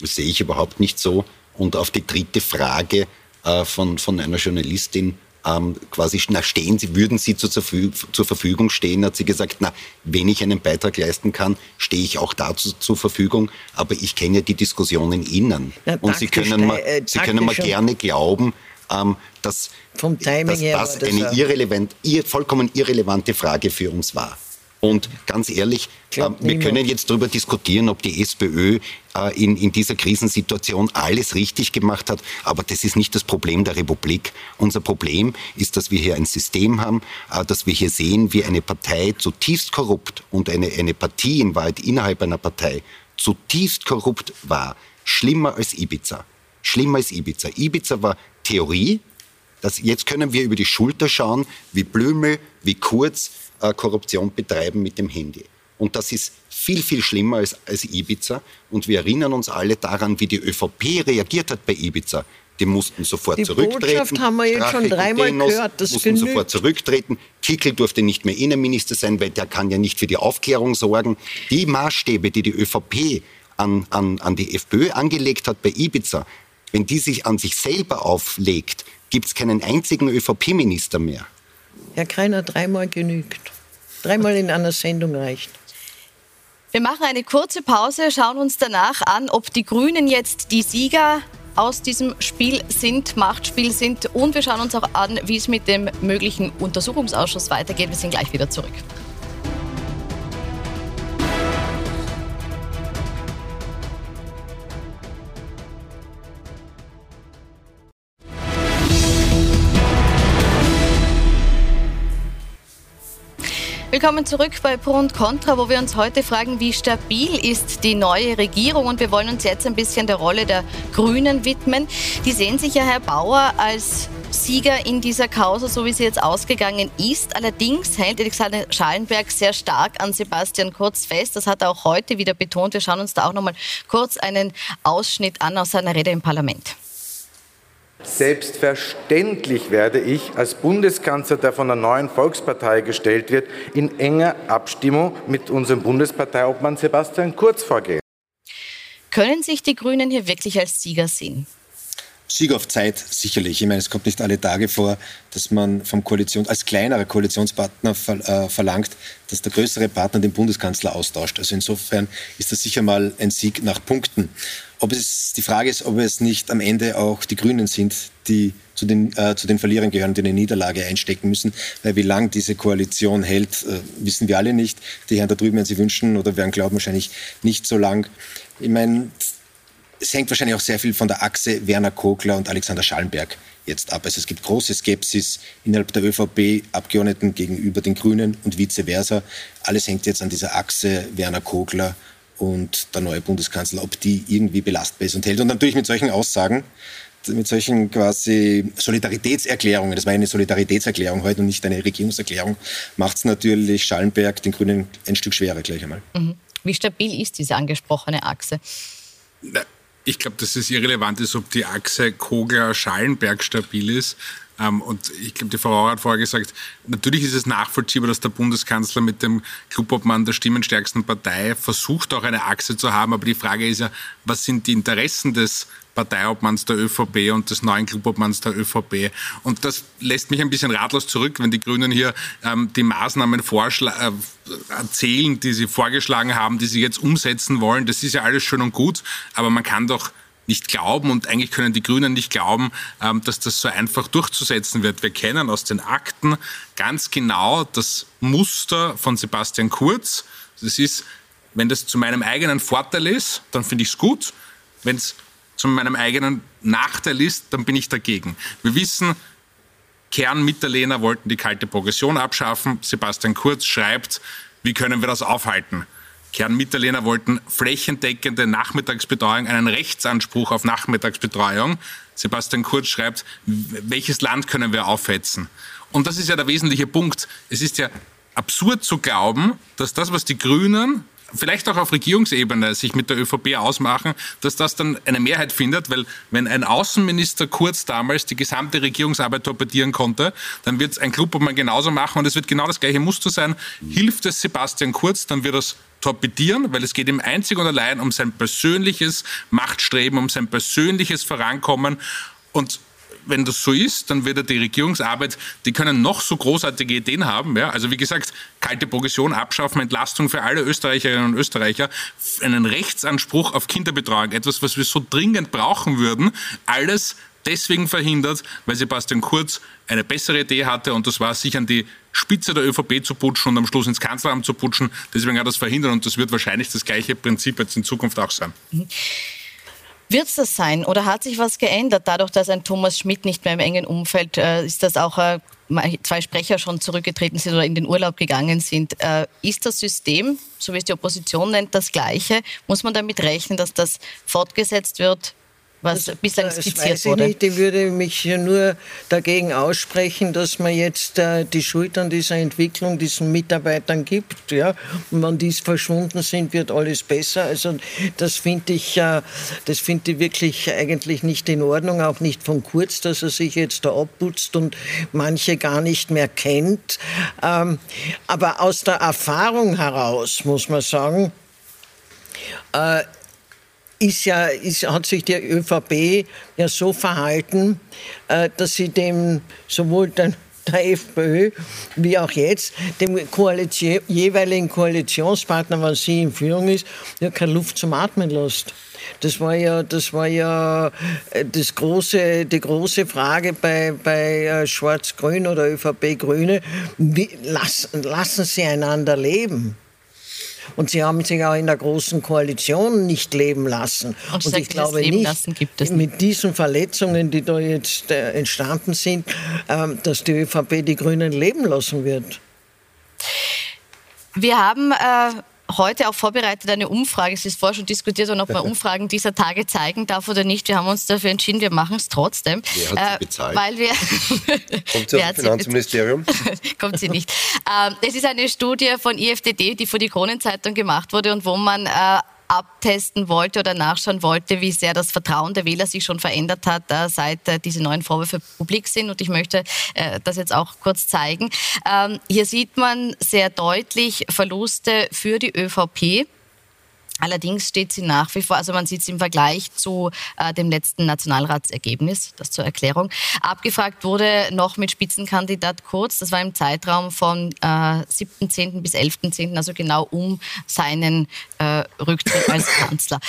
Das sehe ich überhaupt nicht so. Und auf die dritte Frage äh, von, von einer Journalistin, ähm, quasi, na, stehen Sie, würden Sie zur, zur, Verfügung stehen, hat sie gesagt, na, wenn ich einen Beitrag leisten kann, stehe ich auch dazu zur Verfügung. Aber ich kenne ja die Diskussionen innen. Ja, Und Sie können, mal, äh, Sie können mal gerne glauben, ähm, dass, dass das eine irrelevant, ir, vollkommen irrelevante Frage für uns war. Und ganz ehrlich, äh, wir können jetzt darüber diskutieren, ob die SPÖ äh, in, in dieser Krisensituation alles richtig gemacht hat. Aber das ist nicht das Problem der Republik. Unser Problem ist, dass wir hier ein System haben, äh, dass wir hier sehen, wie eine Partei zutiefst korrupt und eine, eine Partie in Wahrheit innerhalb einer Partei zutiefst korrupt war. Schlimmer als Ibiza. Schlimmer als Ibiza. Ibiza war Theorie. Das, jetzt können wir über die Schulter schauen, wie Blümel, wie Kurz, äh, Korruption betreiben mit dem Handy. Und das ist viel, viel schlimmer als, als Ibiza. Und wir erinnern uns alle daran, wie die ÖVP reagiert hat bei Ibiza. Die mussten sofort die zurücktreten. Die Botschaft haben wir jetzt Strache schon dreimal gehört. Das mussten genügt. sofort zurücktreten. Kickel durfte nicht mehr Innenminister sein, weil der kann ja nicht für die Aufklärung sorgen. Die Maßstäbe, die die ÖVP an, an, an die FPÖ angelegt hat bei Ibiza, wenn die sich an sich selber auflegt, gibt es keinen einzigen ÖVP-Minister mehr. Herr Kreiner, dreimal genügt. Dreimal in einer Sendung reicht. Wir machen eine kurze Pause, schauen uns danach an, ob die Grünen jetzt die Sieger aus diesem Spiel sind, Machtspiel sind. Und wir schauen uns auch an, wie es mit dem möglichen Untersuchungsausschuss weitergeht. Wir sind gleich wieder zurück. Willkommen zurück bei Pro und Contra, wo wir uns heute fragen, wie stabil ist die neue Regierung? Und wir wollen uns jetzt ein bisschen der Rolle der Grünen widmen. Die sehen sich ja, Herr Bauer, als Sieger in dieser Causa, so wie sie jetzt ausgegangen ist. Allerdings hält Alexander Schallenberg sehr stark an Sebastian Kurz fest. Das hat er auch heute wieder betont. Wir schauen uns da auch noch mal kurz einen Ausschnitt an aus seiner Rede im Parlament. Selbstverständlich werde ich als Bundeskanzler, der von der neuen Volkspartei gestellt wird, in enger Abstimmung mit unserem Bundesparteiobmann Sebastian Kurz vorgehen. Können sich die Grünen hier wirklich als Sieger sehen? Sieg auf Zeit sicherlich. Ich meine, es kommt nicht alle Tage vor, dass man vom Koalition, als kleinerer Koalitionspartner ver, äh, verlangt, dass der größere Partner den Bundeskanzler austauscht. Also insofern ist das sicher mal ein Sieg nach Punkten. Ob es, die Frage ist, ob es nicht am Ende auch die Grünen sind, die zu den, äh, zu den Verlierern gehören, die eine Niederlage einstecken müssen. Weil wie lang diese Koalition hält, äh, wissen wir alle nicht. Die Herren da drüben werden sie wünschen oder werden glauben, wahrscheinlich nicht so lang. Ich meine, es hängt wahrscheinlich auch sehr viel von der Achse Werner Kogler und Alexander Schallenberg jetzt ab. Also es gibt große Skepsis innerhalb der ÖVP-Abgeordneten gegenüber den Grünen und vice versa. Alles hängt jetzt an dieser Achse Werner Kogler und der neue Bundeskanzler, ob die irgendwie belastbar ist und hält. Und natürlich mit solchen Aussagen, mit solchen quasi Solidaritätserklärungen, das war eine Solidaritätserklärung heute und nicht eine Regierungserklärung, macht es natürlich Schallenberg den Grünen ein Stück schwerer gleich einmal. Mhm. Wie stabil ist diese angesprochene Achse? Ich glaube, dass es irrelevant ist, ob die Achse Kogler-Schallenberg stabil ist. Ähm, und ich glaube, die Frau Auer hat vorher gesagt, natürlich ist es nachvollziehbar, dass der Bundeskanzler mit dem Clubobmann der stimmenstärksten Partei versucht, auch eine Achse zu haben. Aber die Frage ist ja, was sind die Interessen des Parteiobmanns der ÖVP und des neuen Clubobmanns der ÖVP. Und das lässt mich ein bisschen ratlos zurück, wenn die Grünen hier ähm, die Maßnahmen äh, erzählen, die sie vorgeschlagen haben, die sie jetzt umsetzen wollen. Das ist ja alles schön und gut, aber man kann doch nicht glauben und eigentlich können die Grünen nicht glauben, ähm, dass das so einfach durchzusetzen wird. Wir kennen aus den Akten ganz genau das Muster von Sebastian Kurz. Das ist, wenn das zu meinem eigenen Vorteil ist, dann finde ich es gut. Wenn es zu meinem eigenen Nachteil ist, dann bin ich dagegen. Wir wissen, Kernmitterlehner wollten die kalte Progression abschaffen. Sebastian Kurz schreibt, wie können wir das aufhalten? Kernmitterlehner wollten flächendeckende Nachmittagsbetreuung, einen Rechtsanspruch auf Nachmittagsbetreuung. Sebastian Kurz schreibt, welches Land können wir aufhetzen? Und das ist ja der wesentliche Punkt. Es ist ja absurd zu glauben, dass das, was die Grünen vielleicht auch auf Regierungsebene sich mit der ÖVP ausmachen, dass das dann eine Mehrheit findet, weil wenn ein Außenminister Kurz damals die gesamte Regierungsarbeit torpedieren konnte, dann wird es ein Clubobmann genauso machen und es wird genau das gleiche Muster sein. Hilft es Sebastian Kurz, dann wird es torpedieren, weil es geht ihm einzig und allein um sein persönliches Machtstreben, um sein persönliches Vorankommen und wenn das so ist, dann wird er die Regierungsarbeit, die können noch so großartige Ideen haben. Ja? Also wie gesagt, kalte Progression abschaffen, Entlastung für alle Österreicherinnen und Österreicher, einen Rechtsanspruch auf Kinderbetreuung, etwas, was wir so dringend brauchen würden, alles deswegen verhindert, weil Sebastian Kurz eine bessere Idee hatte und das war, sich an die Spitze der ÖVP zu putschen und am Schluss ins Kanzleramt zu putschen. Deswegen hat das verhindert und das wird wahrscheinlich das gleiche Prinzip jetzt in Zukunft auch sein. Mhm. Wird es das sein oder hat sich was geändert? Dadurch, dass ein Thomas Schmidt nicht mehr im engen Umfeld äh, ist, dass auch äh, zwei Sprecher schon zurückgetreten sind oder in den Urlaub gegangen sind. Äh, ist das System, so wie es die Opposition nennt, das gleiche? Muss man damit rechnen, dass das fortgesetzt wird was das, bislang das skizziert weiß wurde? Ich, nicht. ich würde mich nur dagegen aussprechen, dass man jetzt äh, die Schuld an dieser Entwicklung diesen Mitarbeitern gibt. Ja? Und wenn die verschwunden sind, wird alles besser. Also das finde ich, äh, das finde ich wirklich eigentlich nicht in Ordnung, auch nicht von Kurz, dass er sich jetzt da abputzt und manche gar nicht mehr kennt. Ähm, aber aus der Erfahrung heraus muss man sagen, äh, ist ja, ist, hat sich die ÖVP ja so verhalten, äh, dass sie dem sowohl den, der FPÖ wie auch jetzt dem Koalition, jeweiligen Koalitionspartner, wenn sie in Führung ist, ja keine Luft zum Atmen lässt. Das war ja, das war ja äh, das große, die große Frage bei, bei äh, Schwarz-Grün oder ÖVP-Grüne. Lassen, lassen sie einander leben? Und sie haben sich auch in der großen Koalition nicht leben lassen. Und, und ich glaube nicht, mit diesen Verletzungen, die da jetzt äh, entstanden sind, äh, dass die ÖVP die Grünen leben lassen wird. Wir haben äh heute auch vorbereitet eine Umfrage. Es ist vorher schon diskutiert worden, ob man Umfragen dieser Tage zeigen darf oder nicht. Wir haben uns dafür entschieden, wir machen es trotzdem. Wer hat sie bezahlt? Weil wir Kommt sie aus dem Finanzministerium? Kommt sie nicht. Ähm, es ist eine Studie von IFDD, die vor die Kronenzeitung gemacht wurde und wo man äh, abtesten wollte oder nachschauen wollte, wie sehr das Vertrauen der Wähler sich schon verändert hat, äh, seit äh, diese neuen Vorwürfe publik sind. Und ich möchte äh, das jetzt auch kurz zeigen. Ähm, hier sieht man sehr deutlich Verluste für die ÖVP. Allerdings steht sie nach wie vor, also man sieht es im Vergleich zu äh, dem letzten Nationalratsergebnis, das zur Erklärung. Abgefragt wurde noch mit Spitzenkandidat Kurz, das war im Zeitraum von äh, 7.10. bis 11.10., also genau um seinen äh, Rücktritt als Kanzler.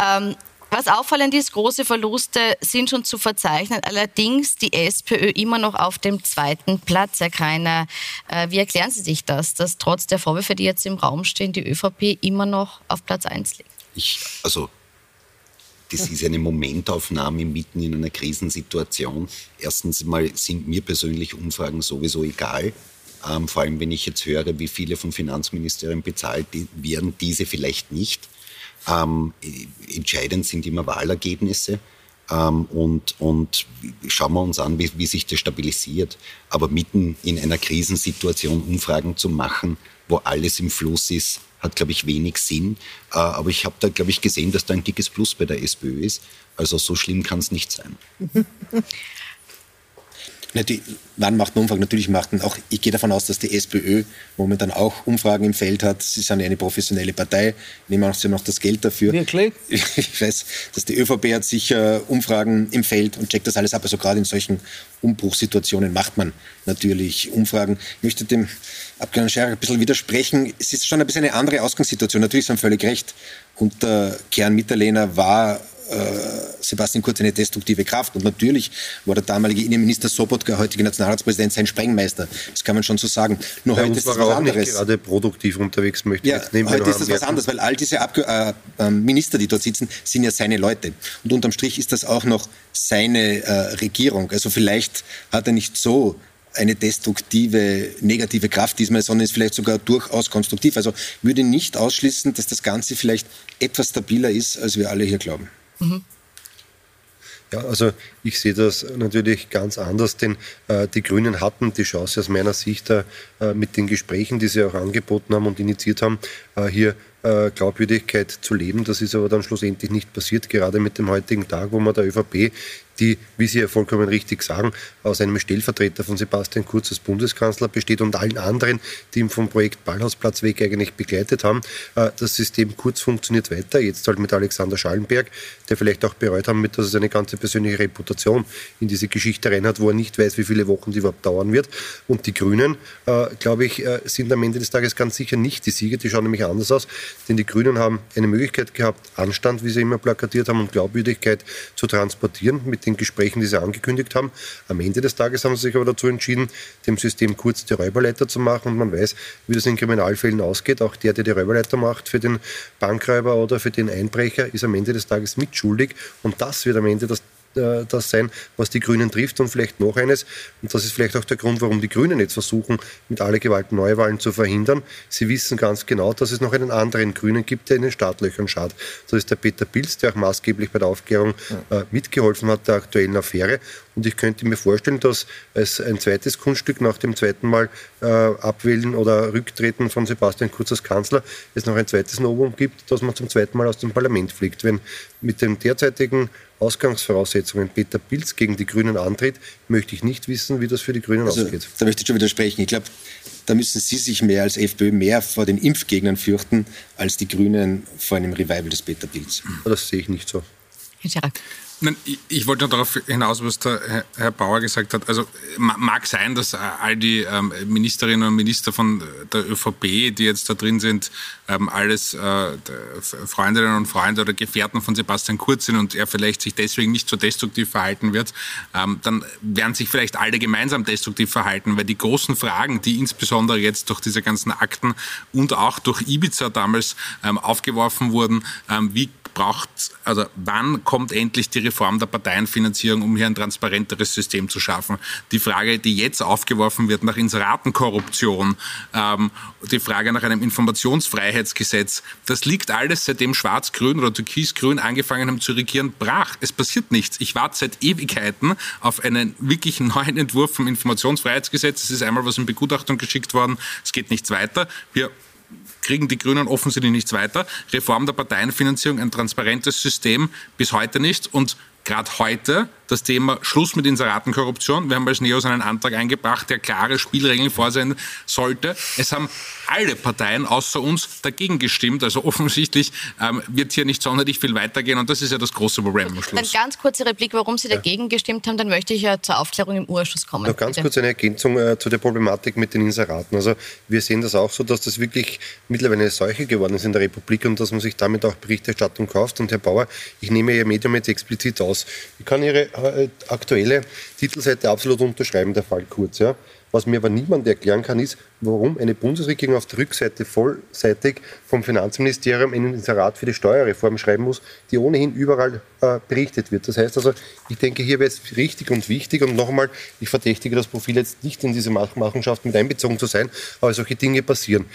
Ähm, was auffallend ist, große Verluste sind schon zu verzeichnen. Allerdings die SPÖ immer noch auf dem zweiten Platz. Herr Kreiner, äh, wie erklären Sie sich das, dass trotz der Vorwürfe, die jetzt im Raum stehen, die ÖVP immer noch auf Platz 1 liegt? Ich, also das ist eine Momentaufnahme mitten in einer Krisensituation. Erstens mal sind mir persönlich Umfragen sowieso egal. Ähm, vor allem, wenn ich jetzt höre, wie viele vom Finanzministerium bezahlt werden, diese vielleicht nicht. Ähm, entscheidend sind immer Wahlergebnisse. Ähm, und, und schauen wir uns an, wie, wie sich das stabilisiert. Aber mitten in einer Krisensituation Umfragen zu machen, wo alles im Fluss ist, hat, glaube ich, wenig Sinn. Äh, aber ich habe da, glaube ich, gesehen, dass da ein dickes Plus bei der SPÖ ist. Also so schlimm kann es nicht sein. Wann macht man Umfragen? Natürlich macht man auch, ich gehe davon aus, dass die SPÖ momentan auch Umfragen im Feld hat. Sie sind ja eine professionelle Partei, nehmen auch sie noch das Geld dafür. Wirklich? Ich weiß, dass die ÖVP hat sicher Umfragen im Feld und checkt das alles ab. Also gerade in solchen Umbruchssituationen macht man natürlich Umfragen. Ich möchte dem Abgeordneten Scherer ein bisschen widersprechen. Es ist schon ein bisschen eine andere Ausgangssituation. Natürlich sind völlig recht. Und der Kern Mitterlehner war Sebastian Kurz eine destruktive Kraft. Und natürlich war der damalige Innenminister Sobotka, heutige Nationalratspräsident, sein Sprengmeister. Das kann man schon so sagen. Nur Bei heute ist das war was er anderes. gerade produktiv unterwegs, möchte ich Ja, jetzt nehmen. heute ist das was anderes, weil all diese Abge äh, äh, Minister, die dort sitzen, sind ja seine Leute. Und unterm Strich ist das auch noch seine äh, Regierung. Also vielleicht hat er nicht so eine destruktive, negative Kraft diesmal, sondern ist vielleicht sogar durchaus konstruktiv. Also würde nicht ausschließen, dass das Ganze vielleicht etwas stabiler ist, als wir alle hier glauben. Mhm. Ja, also ich sehe das natürlich ganz anders, denn äh, die Grünen hatten die Chance aus meiner Sicht äh, mit den Gesprächen, die sie auch angeboten haben und initiiert haben, äh, hier äh, Glaubwürdigkeit zu leben. Das ist aber dann schlussendlich nicht passiert, gerade mit dem heutigen Tag, wo man der ÖVP die, wie Sie ja vollkommen richtig sagen, aus einem Stellvertreter von Sebastian Kurz als Bundeskanzler besteht und allen anderen, die ihn vom Projekt Ballhausplatz weg eigentlich begleitet haben. Äh, Das System Kurz funktioniert weiter, jetzt halt mit Alexander Schallenberg, der vielleicht auch bereut haben, dass er seine ganze persönliche Reputation in diese Geschichte rein hat, wo er nicht weiß, wie viele Wochen die überhaupt dauern wird. Und die Grünen, äh, glaube ich, äh, sind am Ende des Tages ganz sicher nicht die Sieger, die schauen nämlich anders aus, denn die Grünen haben eine Möglichkeit gehabt, Anstand, wie sie immer plakatiert haben, und Glaubwürdigkeit zu transportieren mit den Gesprächen, die sie angekündigt haben. Am Ende des Tages haben sie sich aber dazu entschieden, dem System kurz die Räuberleiter zu machen und man weiß, wie das in Kriminalfällen ausgeht. Auch der, der die Räuberleiter macht für den Bankräuber oder für den Einbrecher, ist am Ende des Tages mitschuldig und das wird am Ende das äh, das sein, was die Grünen trifft. Und vielleicht noch eines, und das ist vielleicht auch der Grund, warum die Grünen jetzt versuchen, mit aller Gewalt Neuwahlen zu verhindern. Sie wissen ganz genau, dass es noch einen anderen Grünen gibt, der in den Startlöchern schaut. Das ist der Peter Pilz, der auch maßgeblich bei der Aufklärung äh, mitgeholfen hat, der aktuellen Affäre. Und ich könnte mir vorstellen, dass es ein zweites Kunststück nach dem zweiten Mal äh, Abwählen oder Rücktreten von Sebastian Kurz als Kanzler es noch ein zweites Novum gibt, dass man zum zweiten Mal aus dem Parlament fliegt. Wenn mit den derzeitigen Ausgangsvoraussetzungen Peter Pilz gegen die Grünen antritt, möchte ich nicht wissen, wie das für die Grünen also, ausgeht. Da möchte ich schon widersprechen. Ich glaube, da müssen Sie sich mehr als FPÖ mehr vor den Impfgegnern fürchten, als die Grünen vor einem Revival des Peter Pilz. Das sehe ich nicht so. Herr Nein, ich wollte nur darauf hinaus, was der Herr Bauer gesagt hat. Also mag sein, dass all die ähm, Ministerinnen und Minister von der ÖVP, die jetzt da drin sind, ähm, alles äh, Freundinnen und Freunde oder Gefährten von Sebastian Kurz sind und er vielleicht sich deswegen nicht so destruktiv verhalten wird, ähm, dann werden sich vielleicht alle gemeinsam destruktiv verhalten, weil die großen Fragen, die insbesondere jetzt durch diese ganzen Akten und auch durch Ibiza damals aufgeworfen wurden, wie braucht, also wann kommt endlich die Reform der Parteienfinanzierung, um hier ein transparenteres System zu schaffen? Die Frage, die jetzt aufgeworfen wird nach Inseratenkorruption, ähm, die Frage nach einem Informationsfreiheitsgesetz, das liegt alles, seitdem Schwarz-Grün oder Türkis-Grün angefangen haben zu regieren, brach. Es passiert nichts. Ich warte seit Ewigkeiten auf einen wirklich neuen Entwurf vom Informationsfreiheitsgesetz. Es ist einmal was in Begutachtung geschickt worden. Es geht nichts weiter. Wir kriegen die Grünen offensichtlich nichts weiter. Reform der Parteienfinanzierung, ein transparentes System bis heute nicht. Und gerade heute das Thema Schluss mit Inseratenkorruption. Wir haben als Neos einen Antrag eingebracht, der klare Spielregeln vorsehen sollte. Es haben alle Parteien außer uns dagegen gestimmt. Also offensichtlich ähm, wird hier nicht sonderlich viel weitergehen und das ist ja das große Problem am Schluss. Dann ganz kurze Replik, warum Sie dagegen ja. gestimmt haben, dann möchte ich ja zur Aufklärung im Urschuss kommen. Noch ganz bitte. kurz eine Ergänzung äh, zu der Problematik mit den Inseraten. Also wir sehen das auch so, dass das wirklich mittlerweile eine Seuche geworden ist in der Republik und dass man sich damit auch Berichterstattung kauft. Und Herr Bauer, ich nehme Ihr Medium jetzt explizit aus. Ich kann Ihre äh, aktuelle Titelseite absolut unterschreiben, der Fall Kurz. Ja. Was mir aber niemand erklären kann, ist, warum eine Bundesregierung auf der Rückseite vollseitig vom Finanzministerium einen Inserat für die Steuerreform schreiben muss, die ohnehin überall äh, berichtet wird. Das heißt also, ich denke, hier wäre es richtig und wichtig und nochmal, ich verdächtige das Profil jetzt nicht in diese Machenschaft mit einbezogen zu sein, aber solche Dinge passieren.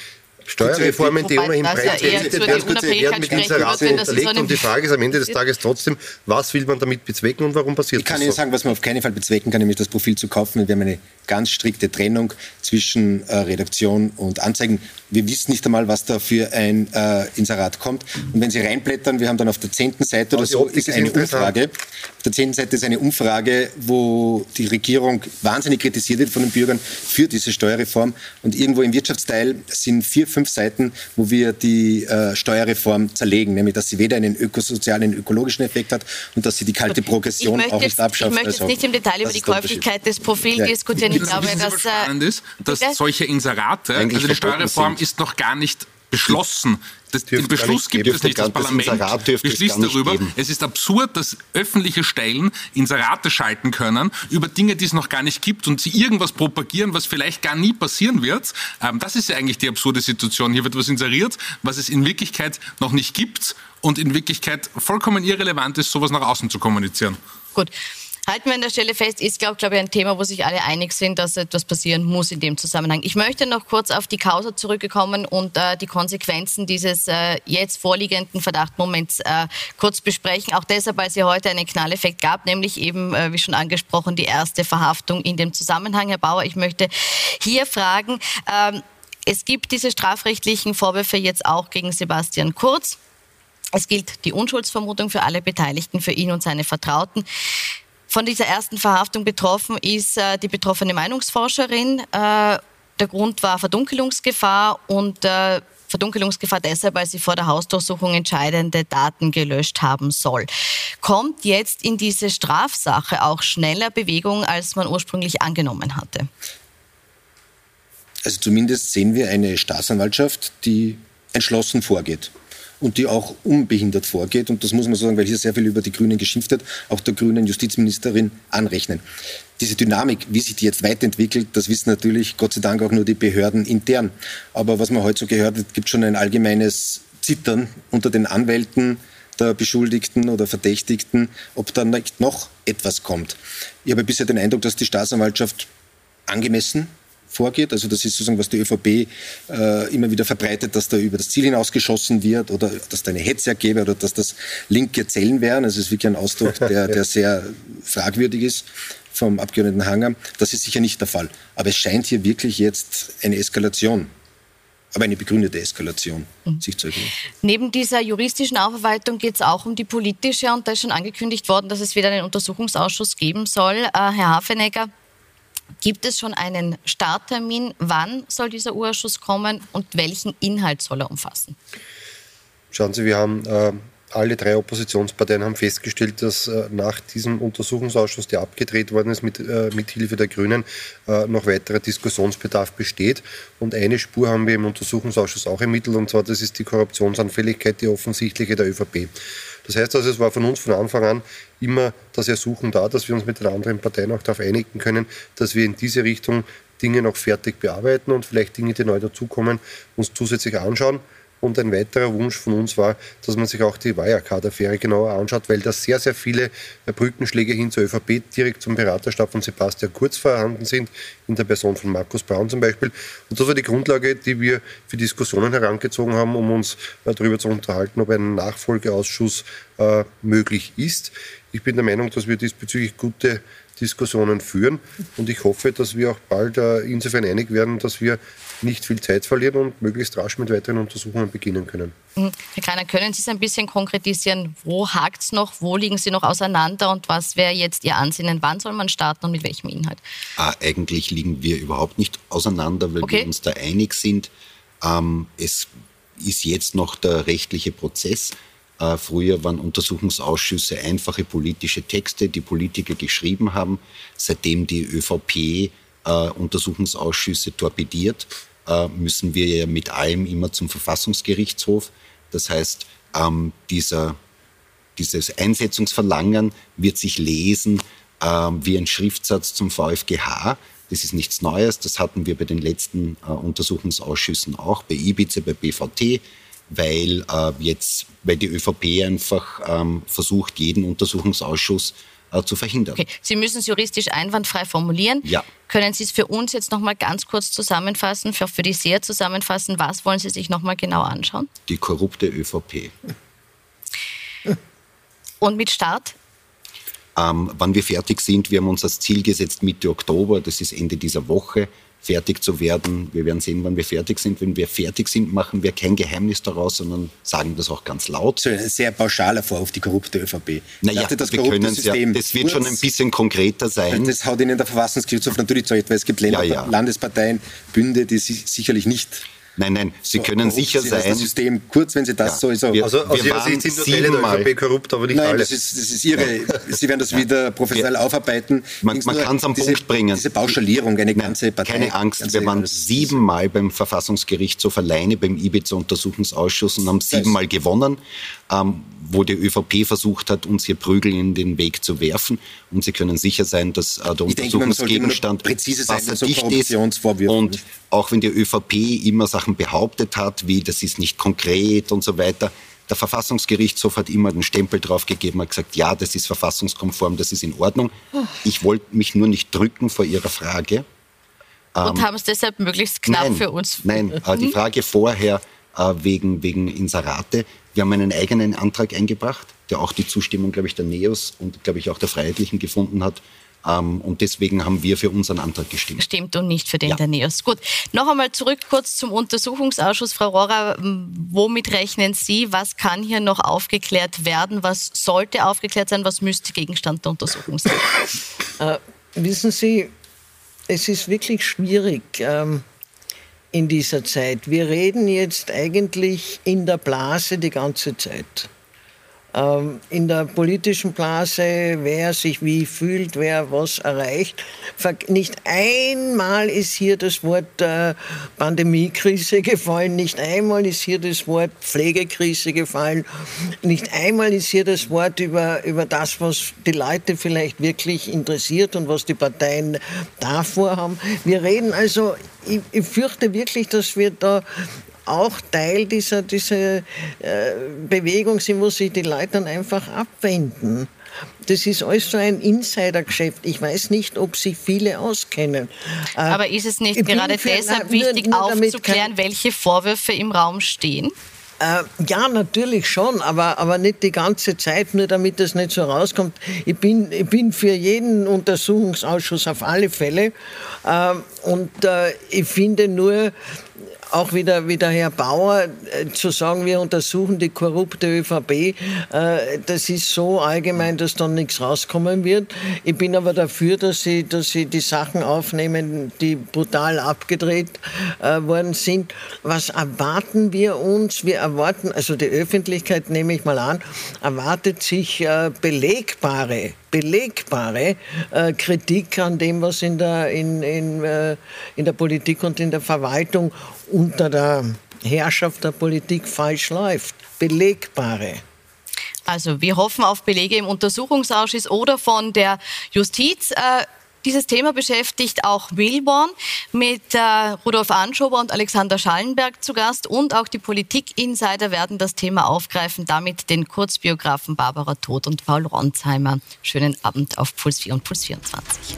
Steuerreformen, die ohnehin breit berichtet werden, mit Inseraten hinterlegt. Und die Frage ist am Ende des Tages trotzdem, was will man damit bezwecken und warum passiert das? Ich kann das Ihnen sagen, was man auf keinen Fall bezwecken kann, nämlich das Profil zu kaufen. Wir haben eine ganz strikte Trennung zwischen äh, Redaktion und Anzeigen. Wir wissen nicht einmal, was da für ein äh, Inserat kommt. Und wenn Sie reinblättern, wir haben dann auf der zehnten Seite oder so ist eine Umfrage. Auf der zehnten Seite ist eine Umfrage, wo die Regierung wahnsinnig kritisiert wird von den Bürgern für diese Steuerreform. Und irgendwo im Wirtschaftsteil sind vier, fünf Seiten, wo wir die äh, Steuerreform zerlegen, nämlich dass sie weder einen ökosozialen, ökologischen Effekt hat und dass sie die kalte Progression auch nicht abschafft. Ich möchte jetzt also, nicht im Detail über die Käuflichkeit des Profils ja. diskutieren. Ich glaube, dass, äh, spannend ist, dass bitte? solche Inserate, also die Steuerreform sind. ist noch gar nicht beschlossen. Das, den Beschluss gibt es nicht. Das Parlament beschließt darüber. Geben. Es ist absurd, dass öffentliche Stellen Inserate schalten können über Dinge, die es noch gar nicht gibt und sie irgendwas propagieren, was vielleicht gar nie passieren wird. Ähm, das ist ja eigentlich die absurde Situation. Hier wird was inseriert, was es in Wirklichkeit noch nicht gibt und in Wirklichkeit vollkommen irrelevant ist, sowas nach außen zu kommunizieren. Gut. Halten wir an der Stelle fest, ist, glaube glaub ich, ein Thema, wo sich alle einig sind, dass etwas passieren muss in dem Zusammenhang. Ich möchte noch kurz auf die Causa zurückkommen und äh, die Konsequenzen dieses äh, jetzt vorliegenden Verdachtmoments äh, kurz besprechen. Auch deshalb, weil es ja heute einen Knalleffekt gab, nämlich eben, äh, wie schon angesprochen, die erste Verhaftung in dem Zusammenhang. Herr Bauer, ich möchte hier fragen, ähm, es gibt diese strafrechtlichen Vorwürfe jetzt auch gegen Sebastian Kurz. Es gilt die Unschuldsvermutung für alle Beteiligten, für ihn und seine Vertrauten. Von dieser ersten Verhaftung betroffen ist äh, die betroffene Meinungsforscherin. Äh, der Grund war Verdunkelungsgefahr und äh, Verdunkelungsgefahr deshalb, weil sie vor der Hausdurchsuchung entscheidende Daten gelöscht haben soll. Kommt jetzt in diese Strafsache auch schneller Bewegung, als man ursprünglich angenommen hatte? Also zumindest sehen wir eine Staatsanwaltschaft, die entschlossen vorgeht und die auch unbehindert vorgeht. Und das muss man sagen, weil hier sehr viel über die Grünen geschimpft wird, auch der grünen Justizministerin anrechnen. Diese Dynamik, wie sich die jetzt weiterentwickelt, das wissen natürlich Gott sei Dank auch nur die Behörden intern. Aber was man heute so gehört hat, gibt schon ein allgemeines Zittern unter den Anwälten, der Beschuldigten oder Verdächtigten, ob dann noch etwas kommt. Ich habe bisher den Eindruck, dass die Staatsanwaltschaft angemessen vorgeht. Also das ist sozusagen, was die ÖVP äh, immer wieder verbreitet, dass da über das Ziel hinausgeschossen wird oder dass da eine Hetze ergebe oder dass das linke Zellen wären. Also es ist wirklich ein Ausdruck, der, der sehr fragwürdig ist vom Abgeordneten Hanger. Das ist sicher nicht der Fall. Aber es scheint hier wirklich jetzt eine Eskalation aber eine begründete Eskalation mhm. sich zu ergeben. Neben dieser juristischen Aufarbeitung geht es auch um die politische und da ist schon angekündigt worden, dass es wieder einen Untersuchungsausschuss geben soll. Äh, Herr Hafenegger, gibt es schon einen Starttermin? Wann soll dieser Urschuss kommen und welchen Inhalt soll er umfassen? Schauen Sie, wir haben äh, alle drei Oppositionsparteien haben festgestellt, dass äh, nach diesem Untersuchungsausschuss, der abgedreht worden ist mit, äh, mit Hilfe der Grünen, äh, noch weiterer Diskussionsbedarf besteht. Und eine Spur haben wir im Untersuchungsausschuss auch ermittelt, und zwar das ist die Korruptionsanfälligkeit, die offensichtliche der ÖVP. Das heißt also, es war von uns von Anfang an immer das Ersuchen da, dass wir uns mit den anderen Parteien auch darauf einigen können, dass wir in diese Richtung Dinge noch fertig bearbeiten und vielleicht Dinge, die neu dazukommen, uns zusätzlich anschauen. Und ein weiterer Wunsch von uns war, dass man sich auch die Wirecard-Affäre genauer anschaut, weil da sehr, sehr viele Brückenschläge hin zur ÖVP direkt zum Beraterstab von Sebastian Kurz vorhanden sind, in der Person von Markus Braun zum Beispiel. Und das war die Grundlage, die wir für Diskussionen herangezogen haben, um uns äh, darüber zu unterhalten, ob ein Nachfolgeausschuss äh, möglich ist. Ich bin der Meinung, dass wir diesbezüglich gute Diskussionen führen. Und ich hoffe, dass wir auch bald äh, insofern einig werden, dass wir nicht viel Zeit verlieren und möglichst rasch mit weiteren Untersuchungen beginnen können. Mhm. Herr Kreiner, können Sie es ein bisschen konkretisieren? Wo hakt es noch? Wo liegen Sie noch auseinander? Und was wäre jetzt Ihr Ansinnen? Wann soll man starten und mit welchem Inhalt? Ah, eigentlich liegen wir überhaupt nicht auseinander, weil okay. wir uns da einig sind. Ähm, es ist jetzt noch der rechtliche Prozess. Äh, früher waren Untersuchungsausschüsse einfache politische Texte, die Politiker geschrieben haben. Seitdem die ÖVP äh, Untersuchungsausschüsse torpediert, müssen wir ja mit allem immer zum Verfassungsgerichtshof. Das heißt, ähm, dieser, dieses Einsetzungsverlangen wird sich lesen äh, wie ein Schriftsatz zum VfGH. Das ist nichts Neues. Das hatten wir bei den letzten äh, Untersuchungsausschüssen auch, bei Ibiza, bei BVT, weil äh, jetzt, weil die ÖVP einfach ähm, versucht, jeden Untersuchungsausschuss äh, zu verhindern. Okay. Sie müssen es juristisch einwandfrei formulieren. Ja. Können Sie es für uns jetzt noch mal ganz kurz zusammenfassen, für, für die Seher zusammenfassen? Was wollen Sie sich noch mal genau anschauen? Die korrupte ÖVP. Und mit Start? Ähm, wann wir fertig sind, wir haben uns als Ziel gesetzt Mitte Oktober, das ist Ende dieser Woche fertig zu werden. Wir werden sehen, wann wir fertig sind. Wenn wir fertig sind, machen wir kein Geheimnis daraus, sondern sagen das auch ganz laut. So ein sehr pauschaler Vorwurf, die korrupte ÖVP. Naja, dachte, das wir können ja, das wird schon ein bisschen konkreter sein. Das haut Ihnen der Verfassungsgerichtshof natürlich zu, weil es gibt Länder, ja, ja. Landesparteien, Bünde, die sicherlich nicht Nein, nein, Sie so, können sicher sein. Das System kurz, wenn Sie das ja. Wir, also aus Ihrer Sicht sind nur Teile der ÖVP korrupt, aber nicht nein, alle. Das ist, das ist Ihre. Sie werden das wieder professionell aufarbeiten. Man, man kann es am diese, Punkt bringen. Diese Pauschalierung, eine ganze Partei. Keine Angst, wir waren siebenmal beim Verfassungsgerichtshof alleine beim Ibiza-Untersuchungsausschuss und haben siebenmal gewonnen. Ähm, wo die ÖVP versucht hat, uns hier Prügel in den Weg zu werfen. Und Sie können sicher sein, dass äh, der Untersuchungsgegenstand wasserdicht ist. Und auch wenn die ÖVP immer Sachen behauptet hat, wie das ist nicht konkret und so weiter, der Verfassungsgerichtshof hat immer den Stempel drauf gegeben, hat gesagt, ja, das ist verfassungskonform, das ist in Ordnung. Ich wollte mich nur nicht drücken vor Ihrer Frage. Und ähm, haben es deshalb möglichst knapp nein, für uns. Nein, äh, die Frage vorher äh, wegen, wegen Inserate. Wir haben einen eigenen Antrag eingebracht, der auch die Zustimmung, glaube ich, der NEOS und, glaube ich, auch der Freiheitlichen gefunden hat. Ähm, und deswegen haben wir für unseren Antrag gestimmt. Stimmt und nicht für den ja. der NEOS. Gut, noch einmal zurück kurz zum Untersuchungsausschuss. Frau Rohrer, womit rechnen Sie? Was kann hier noch aufgeklärt werden? Was sollte aufgeklärt sein? Was müsste Gegenstand der Untersuchung sein? Äh, wissen Sie, es ist wirklich schwierig. Ähm, in dieser Zeit. Wir reden jetzt eigentlich in der Blase die ganze Zeit. Ähm, in der politischen Blase, wer sich wie fühlt, wer was erreicht. Nicht einmal ist hier das Wort äh, Pandemiekrise gefallen, nicht einmal ist hier das Wort Pflegekrise gefallen, nicht einmal ist hier das Wort über, über das, was die Leute vielleicht wirklich interessiert und was die Parteien davor haben. Wir reden also, ich, ich fürchte wirklich, dass wir da auch Teil dieser, dieser äh, Bewegung sind, wo sich die Leute dann einfach abwenden. Das ist alles so ein Insidergeschäft. Ich weiß nicht, ob sich viele auskennen. Äh, Aber ist es nicht gerade für, deshalb na, wichtig, nur, nur aufzuklären, welche Vorwürfe im Raum stehen? Äh, ja, natürlich schon, aber, aber nicht die ganze Zeit, nur damit das nicht so rauskommt. Ich bin, ich bin für jeden Untersuchungsausschuss auf alle Fälle. Äh, und äh, ich finde nur, auch wieder, wie der Herr Bauer äh, zu sagen, wir untersuchen die korrupte ÖVP, äh, das ist so allgemein, dass dann nichts rauskommen wird. Ich bin aber dafür, dass sie, dass sie die Sachen aufnehmen, die brutal abgedreht äh, worden sind. Was erwarten wir uns? Wir erwarten, also die Öffentlichkeit, nehme ich mal an, erwartet sich äh, belegbare belegbare äh, Kritik an dem, was in der, in, in, äh, in der Politik und in der Verwaltung unter der Herrschaft der Politik falsch läuft. Belegbare. Also wir hoffen auf Belege im Untersuchungsausschuss oder von der Justiz. Äh, dieses Thema beschäftigt auch Wilborn mit äh, Rudolf Anschober und Alexander Schallenberg zu Gast und auch die Politik-Insider werden das Thema aufgreifen, damit den Kurzbiografen Barbara Todt und Paul Ronsheimer. Schönen Abend auf Puls 4 und Puls 24.